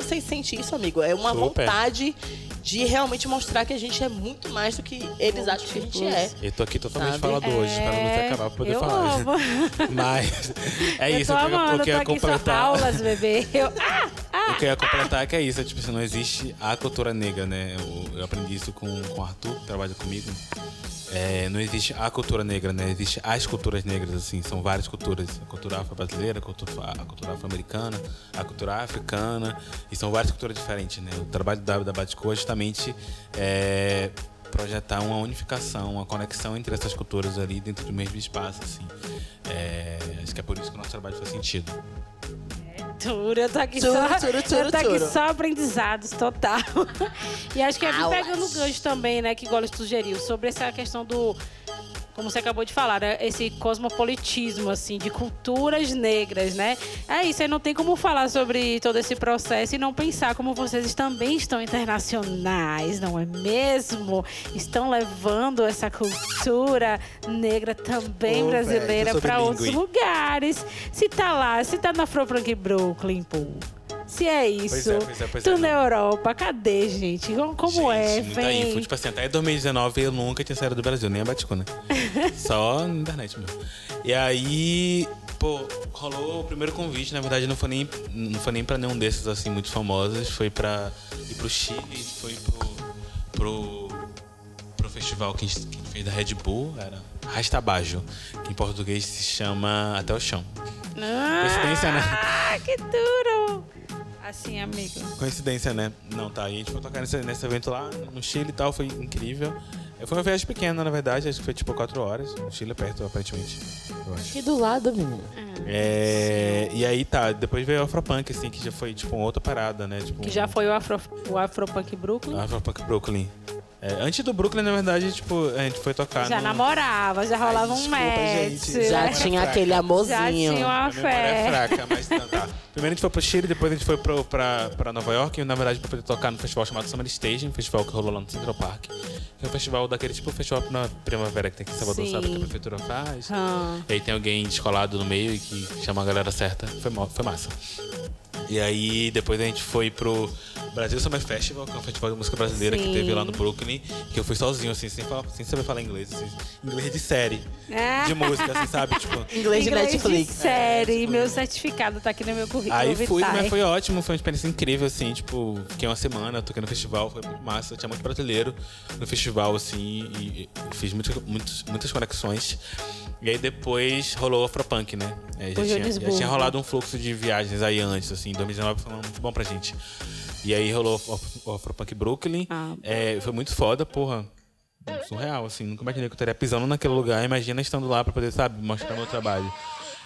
Você sente isso, amigo? É uma
Super.
vontade de realmente mostrar que a gente é muito mais do que eles acham que a gente é.
Eu tô aqui totalmente
Sabe?
falador hoje, esperando você
É,
acabar pra poder
eu
falar.
amo.
Mas é
eu
isso,
tô
eu queria-
amando,
eu
tô aqui só
completar.
aulas, bebê. Eu, ah,
Eu queria completar que é isso, tipo, assim, não existe a cultura negra, né? Eu, eu aprendi isso com, com o Arthur, que trabalha comigo. É, não existe a cultura negra, né? Existe as culturas negras, assim, são várias culturas. A cultura afro-brasileira, a cultura, a cultura afro-americana, a cultura africana, e são várias culturas diferentes, né? O trabalho da, da Batico é justamente é, projetar uma unificação, uma conexão entre essas culturas ali dentro do mesmo espaço, assim. É, acho que é por isso que o nosso trabalho faz sentido.
Turo, eu tô aqui
Turo,
só, eu tô aqui
turo.
só aprendizados total. E acho que é pegando o gancho também, né, que Goles sugeriu, sobre essa questão do, como você acabou de falar, né, esse cosmopolitismo, assim, de culturas negras, né? É isso, aí não tem como falar sobre todo esse processo e não pensar como vocês também estão internacionais, não é mesmo? Estão levando essa cultura negra também
véi,
brasileira para outros lugares. Se tá lá, se tá na Afropunk Brooklyn, pô. Se é isso.
Pois é, pois é, pois
tu
é,
na. Europa, cadê, gente? Como, como é?
Gente, muita
Vem.
info. Tipo assim, até 2019 eu nunca tinha saído do Brasil, nem a Batico, né? Só na internet mesmo. E aí, pô, rolou o primeiro convite, na verdade não foi nem, não foi nem pra nenhum desses, assim, muito famosos. Foi pra ir pro Chile, foi pro, pro, pro festival gente que a gente fez da Red Bull, era Rastabajo, que em português se chama Até o Chão. Coincidência, né?
Ah, que duro! Assim, amigo.
Coincidência, né? Não, tá. E a gente foi tocar nesse, nesse evento lá no Chile e tal, foi incrível. Foi uma viagem pequena, na verdade, acho que foi tipo 4 horas. No Chile é perto, aparentemente. Eu acho.
Aqui do lado, menino.
É, e aí tá, depois veio o Afropunk, assim, que já foi tipo uma outra parada, né? Tipo,
Que já foi o, Afro, o Afropunk Brooklyn.
Afropunk Brooklyn. É, antes do Brooklyn, na verdade, tipo, a gente foi tocar
já
no...
namorava, já rolava um
desculpa,
match.
gente.
Já tinha
fraca.
aquele
Já
amorzinho.
tinha uma
é
fé.
fraca, mas não, tá. Primeiro a gente foi pro Chile, depois a gente foi pro, pra, pra Nova York, e, na verdade pra poder tocar no festival chamado Summer Stage, um festival que rolou lá no Central Park. Que é um festival daquele tipo festival na primavera que tem aqui em Salvador,
Sim.
sabe? Que a prefeitura faz.
Ah,
E aí tem alguém descolado no meio e que chama a galera certa. Foi, foi massa. E aí depois a gente foi pro Brasil Summer Festival, que é um festival de música brasileira
Sim.
que teve lá no Brooklyn, que eu fui sozinho, assim, sem, falar- sem saber falar inglês. Assim, inglês de série.
É.
De música, assim, sabe? Tipo.
Inglês de
Inglês
Netflix.
De série, meu certificado tá aqui no meu currículo.
Aí fui,
vitae.
mas foi ótimo, foi uma experiência incrível, assim, tipo, fiquei uma semana, toquei no festival, foi muito massa, tinha muito brasileiro no festival, assim, e, e fiz muitas, conexões. E aí depois rolou o Afropunk, né? Aí já, tinha, já tinha rolado um fluxo de viagens aí antes, assim, em 2019 foi muito bom pra gente. E aí rolou o Af- o Afropunk Brooklyn,
Ah.
é, foi muito foda, porra. Surreal, assim, nunca imaginei que eu estaria pisando naquele lugar, imagina estando lá pra poder, sabe, mostrar meu trabalho.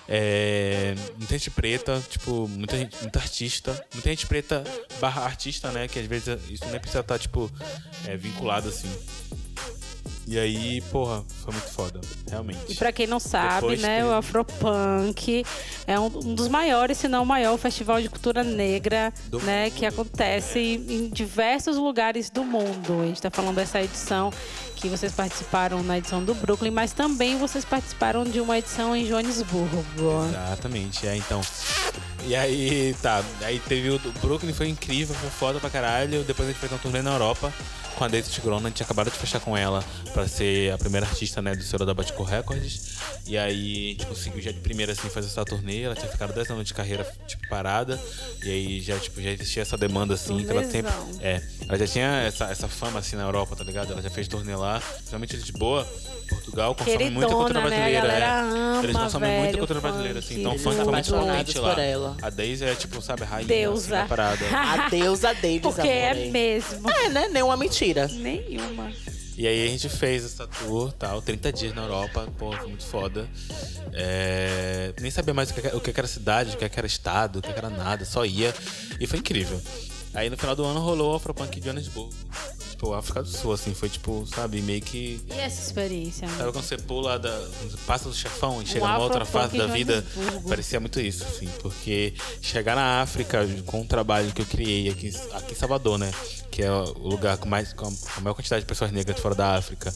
É, muita gente preta, tipo, muita gente, muita artista. Muita gente preta barra artista, né? Que às vezes isso nem precisa estar, tipo, é, vinculado assim. E aí, porra, foi muito foda, realmente.
E pra quem não sabe,
Depois
né,
teve-
o Afropunk é um, um dos maiores, se não o maior festival de cultura negra,
Do
né,
mundo.
que acontece em diversos lugares do mundo. A gente tá falando dessa edição que vocês participaram na edição do Brooklyn, mas também vocês participaram de uma edição em Joanesburgo.
Exatamente, é então. E aí, tá. Aí teve o Brooklyn, foi incrível, foi foda pra caralho. Depois a gente fez uma turnê na Europa com a Daisy Tigrona. A gente acabado de fechar com ela pra ser a primeira artista, né, do selo da Batico Records. E aí a gente conseguiu já de primeira, assim, fazer essa turnê. Ela tinha ficado 10 anos de carreira, tipo, parada. E aí já, tipo, já existia essa demanda, assim, que ela sempre... É, ela já tinha essa, essa fama, assim, na Europa, tá ligado? Ela já fez turnê lá, principalmente Lisboa. Portugal consome muita cultura
Queridona, né? A
brasileira. é.
ama,
Eles consomem
velho,
muita cultura
funk.
brasileira, assim. Então, funk foi muito potente lá.
ela.
A Daisy é, tipo, sabe, a rainha
Deusa.
assim, da parada.
A deusa Davis,
Porque
amor,
é mesmo.
É, né? Nenhuma mentira.
Nenhuma.
E aí a gente fez essa tour, tal, 30 dias na Europa, pô, muito foda. É, nem sabia mais o que, era cidade, o que era estado, o que era nada, só ia. E foi incrível. Aí no final do ano rolou o Afropunk de Johannesburgo. Tipo, África do Sul, assim, foi tipo, sabe, meio que.
E essa experiência?
Sabe quando você pula, da, passa do chefão e chega
Um
numa outra fase da
de
vida? Parecia muito isso, assim, porque chegar na África com o trabalho que eu criei aqui, aqui em Salvador, né? Que é o lugar com, mais, com a maior quantidade de pessoas negras fora da África.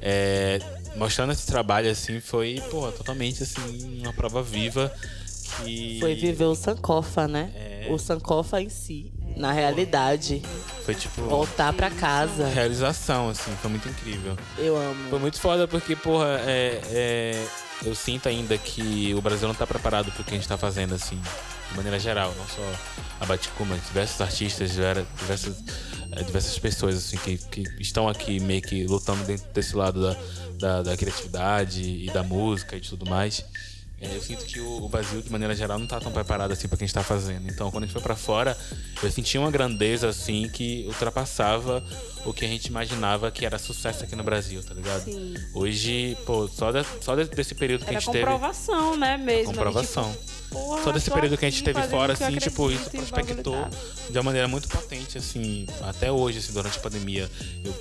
É, mostrando esse trabalho, assim, foi, pô, totalmente, assim, uma prova viva. Que
Foi viver o Sankofa, né?
É.
O Sankofa em si. Na realidade.
Foi, tipo,
Voltar pra casa.
realização, assim, foi muito incrível.
Eu amo.
Foi muito foda porque, porra, é, é, eu sinto ainda que o Brasil não tá preparado pro que a gente tá fazendo, assim, de maneira geral, não só a Baticu, mas diversos artistas, diversas, é, diversas pessoas, assim, que, que estão aqui meio que lutando dentro desse lado da, da, da criatividade e da música e de tudo mais. É, eu sinto que o, Brasil, de maneira geral, não tá tão preparado assim pra que a gente tá fazendo. Então, quando a gente foi pra fora, eu senti uma grandeza, assim, que ultrapassava o que a gente imaginava que era sucesso aqui no Brasil, tá ligado?
Sim.
Hoje, pô, só, da- só de- desse período que
Era
a gente teve.
comprovação, né, mesmo?
Comprovação.
Porra,
Só desse período que a gente teve fora, assim, tipo, isso prospectou de uma maneira muito potente, assim, até hoje, assim, durante a pandemia. Eu,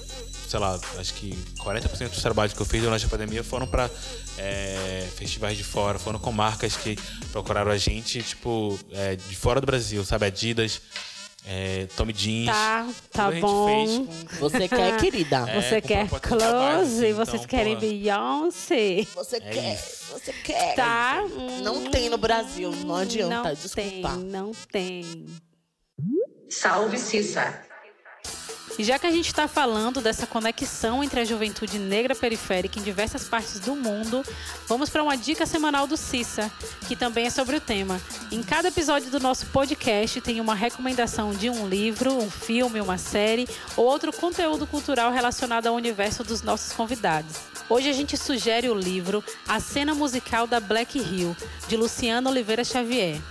sei lá, acho que 40% dos trabalhos que eu fiz durante a pandemia foram pra é, festivais de fora, foram com marcas que procuraram a gente, tipo, é, de fora do Brasil, sabe? Adidas, é, Tommy Jeans.
Tá, tá
Tudo a gente
bom.
fez com-
Você quer, querida?
É,
Você quer
de trabalho,
close?
assim,
Vocês
então,
querem
porra.
Beyoncé?
Você
É
quer?
isso.
Você quer?
Tá.
Não tem no Brasil, não adianta,
Não
desculpa.
tem, não tem.
Salve Cissa.
E já que a gente está falando dessa conexão entre a juventude negra periférica em diversas partes do mundo, vamos para uma dica semanal do Cissa, que também é sobre o tema. Em cada episódio do nosso podcast tem uma recomendação de um livro, um filme, uma série ou outro conteúdo cultural relacionado ao universo dos nossos convidados. Hoje a gente sugere o livro A Cena Musical da Black Hill, de Luciano Oliveira Xavier.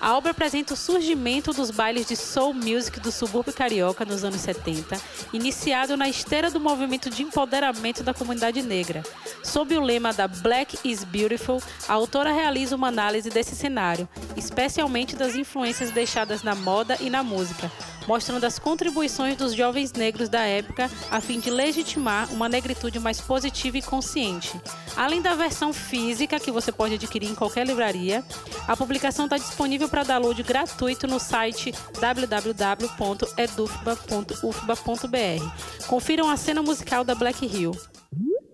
A obra apresenta o surgimento dos bailes de soul music do subúrbio carioca nos anos 70, iniciado na esteira do movimento de empoderamento da comunidade negra. Sob o lema da Black is Beautiful, a autora realiza uma análise desse cenário, especialmente das influências deixadas na moda e na música, mostrando as contribuições dos jovens negros da época a fim de legitimar uma negritude mais positiva e consciente. Além da versão física, que você pode adquirir em qualquer livraria, a publicação está disponível para download gratuito no site www.edufba.ufba.br. Confiram a cena musical da Black Hill.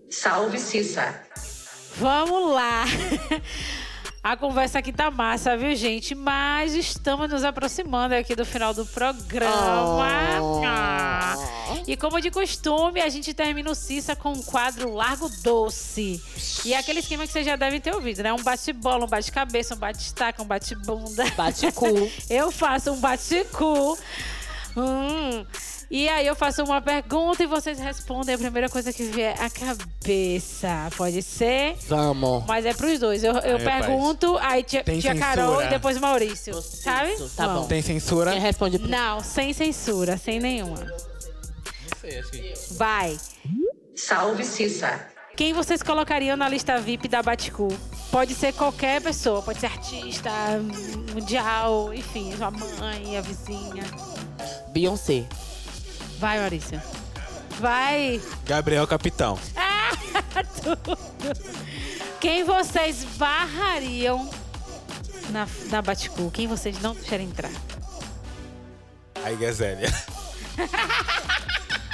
Salve Cissa.
Vamos lá! A conversa aqui tá massa, viu, gente? Mas estamos nos aproximando aqui do final do programa. Ah. E como de costume, a gente termina o Cissa com um quadro Largo Doce. E é aquele esquema que vocês já devem ter ouvido, né? Um bate-bola, um bate-cabeça, um bate-estaca, um bate-bunda.
Bate cu.
Eu faço um bate-cu. Hum. E aí eu faço uma pergunta e vocês respondem a primeira coisa que vier à cabeça. Pode ser?
Vamos.
Mas é pros dois. Eu, eu
Aí,
pergunto, aí tia,
Tem
tia Carol
censura.
e depois Maurício.
Isso,
Sabe?
tá bom.
Tem censura?
Quem responde primeiro?
Não, sem censura, sem nenhuma.
Não sei, acho que.
Vai.
Salve Cissa.
Quem vocês colocariam na lista VIP da Baticu? Pode ser qualquer pessoa, pode ser artista, mundial, enfim, sua mãe, a vizinha.
Beyoncé.
Vai, Maurício. Vai.
Gabriel Capitão.
Tudo. Quem vocês barrariam na, na Baticu? Quem vocês não deixarem entrar?
Aí, Gazélia.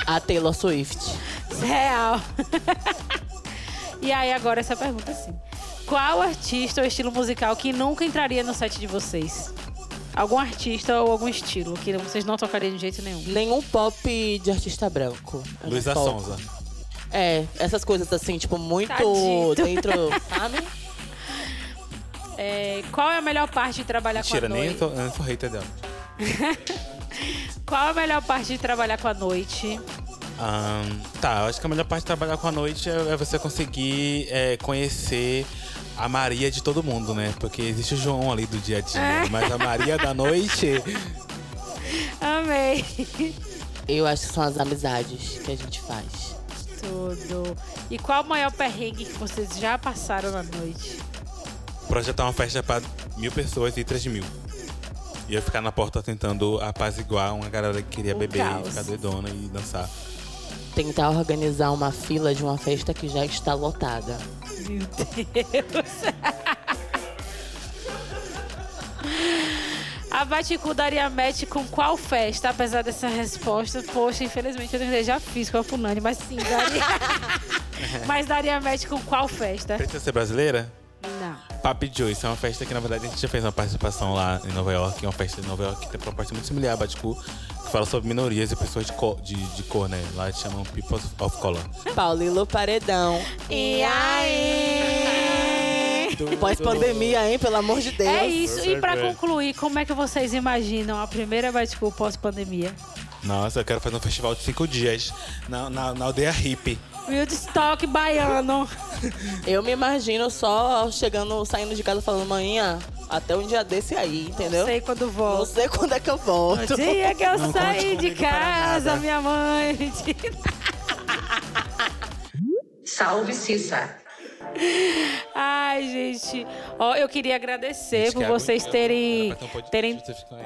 A Taylor Swift.
Real. e aí, agora essa pergunta assim. Qual artista ou estilo musical que nunca entraria no set de vocês? Algum artista ou algum estilo que vocês não tocariam de jeito nenhum?
Nenhum pop de artista branco.
Luísa. Sonza.
É, essas coisas assim, tipo, muito
Tadinho.
dentro, sabe?
É, qual é a melhor parte de trabalhar
Mentira,
com a
nem
noite?
eu não sou hater dela.
Qual é a melhor parte de trabalhar com a noite?
Ahn, tá, eu acho que a melhor parte de trabalhar com a noite é, é você conseguir é, conhecer a Maria de todo mundo, né? Porque existe o João ali do dia a dia, mas a Maria da noite.
Amei.
Eu acho que são as amizades que a gente faz.
Tudo. E qual o maior perrengue que vocês já passaram na noite?
projetar uma festa pra mil pessoas e três mil. E eu ficar na porta tentando apaziguar uma galera que queria
Um
beber,
caos.
e ficar doidona e dançar.
Tentar organizar uma fila de uma festa que já está lotada.
Meu Deus. A Baticu daria match com qual festa? Apesar dessa resposta, poxa, infelizmente eu já fiz com a Punani, mas sim, daria. mas daria match com qual festa?
Precisa ser brasileira?
Não.
Papi Joyce é uma festa que, na verdade, a gente já fez uma participação lá em Nova York. É uma festa em Nova York que tem proposta muito similar à Baticu, fala sobre minorias e pessoas de cor, de, de cor né? Lá eles chamam People of Color.
Paulilo Paredão.
E aí?
Pós-pandemia, hein? Pelo amor de Deus.
É isso. E pra concluir, como é que vocês imaginam a primeira Baticu pós-pandemia?
Nossa, eu quero fazer um festival de cinco dias na, na, na aldeia hippie.
Woodstock baiano.
Eu me imagino só chegando, saindo de casa falando, manhã, até um dia desse aí, entendeu?
Sei quando
Não
volto.
sei quando é que eu volto.
O dia que eu
Não
saí de casa, minha mãe.
Salve Cissa.
Ai, gente. Ó, eu queria agradecer
Gente,
por
que
vocês terem.
Podcast,
terem...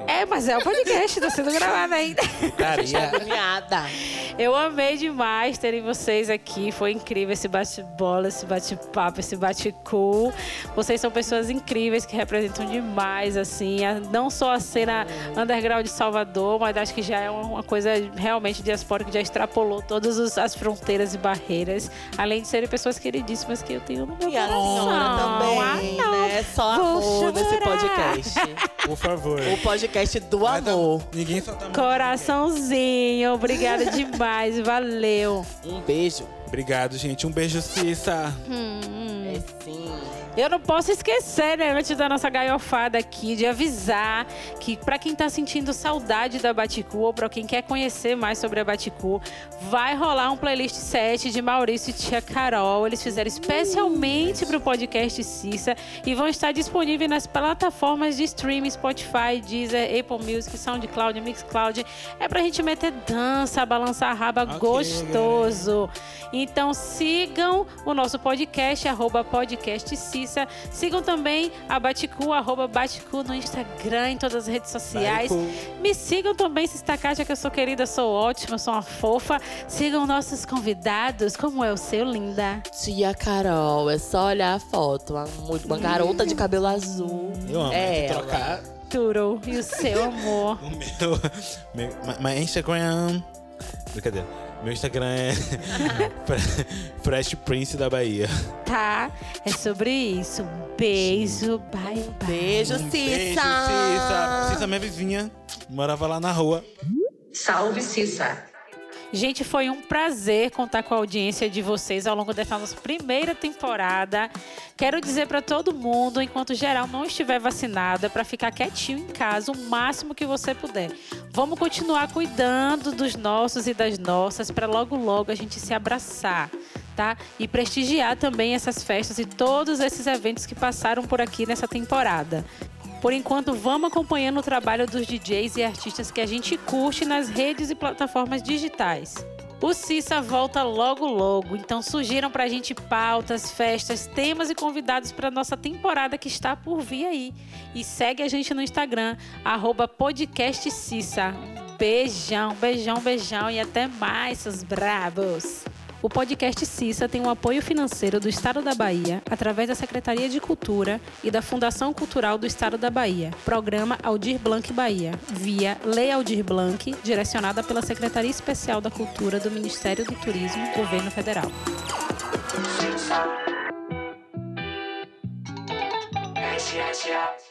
É, mas é o podcast, tá sendo gravado ainda. Eu amei demais terem vocês aqui. Foi incrível esse bate-bola, esse bate-papo, esse bate-cool. Vocês são pessoas incríveis que representam demais, assim, a- não só a cena underground de Salvador, mas acho que já é uma uma coisa realmente diaspórica que já extrapolou todas as fronteiras e barreiras. Além de serem pessoas queridíssimas que eu tenho no meu
E a
coração.
também,
Ah, não.
né? Só amor nesse podcast.
por favor.
o podcast do
dar-
amor.
Ninguém solta a mão.
Coraçãozinho, obrigada demais, valeu.
Um beijo.
Obrigado, gente. Um beijo, Cissa.
É sim.
Eu não posso esquecer, né, antes da nossa gaiofada aqui, de avisar que para quem tá sentindo saudade da Baticu ou para quem quer conhecer mais sobre a Baticu, vai rolar um playlist set de Maurício e Tia Carol. Eles fizeram especialmente para o podcast Cissa e vão estar disponíveis nas plataformas de streaming Spotify, Deezer, Apple Music, SoundCloud, Mixcloud. É pra gente meter dança, balançar a raba
Ok,
gostoso. Então sigam o nosso podcast, arroba podcast Cissa. Sigam também a Baticu, arroba Baticu no Instagram, em todas as redes sociais.
Baticu.
Me sigam também, Cista Kátia, que eu sou querida, sou ótima, sou uma fofa. Sigam nossos convidados, como é o seu, linda.
Tia Carol, é só olhar a foto. Uma, uma garota de cabelo azul.
Eu amo.
É
É trocar
Turo e o seu amor.
o meu, meu my- my Instagram. Brincadeira. Meu Instagram é Fre- Fresh Prince da Bahia.
Tá? É sobre isso. Um beijo, bye, bye.
Beijo, Cissa.
Beijo, Cissa. Cissa, minha vizinha. Morava lá na rua.
Salve Cissa.
Gente, foi um prazer contar com a audiência de vocês ao longo dessa nossa primeira temporada. Quero dizer para todo mundo, enquanto geral não estiver vacinada, para ficar quietinho em casa o máximo que você puder. Vamos continuar cuidando dos nossos e das nossas para logo logo a gente se abraçar, tá? E prestigiar também essas festas e todos esses eventos que passaram por aqui nessa temporada. Por enquanto, vamos acompanhando o trabalho dos DJs e artistas que a gente curte nas redes e plataformas digitais. O Cissa volta logo logo, então sugiram pra gente pautas, festas, temas e convidados para nossa temporada que está por vir aí. E segue a gente no Instagram, arroba podcastcissa. Beijão, beijão, beijão e até mais, seus bravos! O podcast Cissa tem um apoio financeiro do Estado da Bahia, através da Secretaria de Cultura e da Fundação Cultural do Estado da Bahia, Programa Aldir Blanc Bahia, via Lei Aldir Blanc, direcionada pela Secretaria Especial da Cultura do Ministério do Turismo, Governo Federal.
SSA.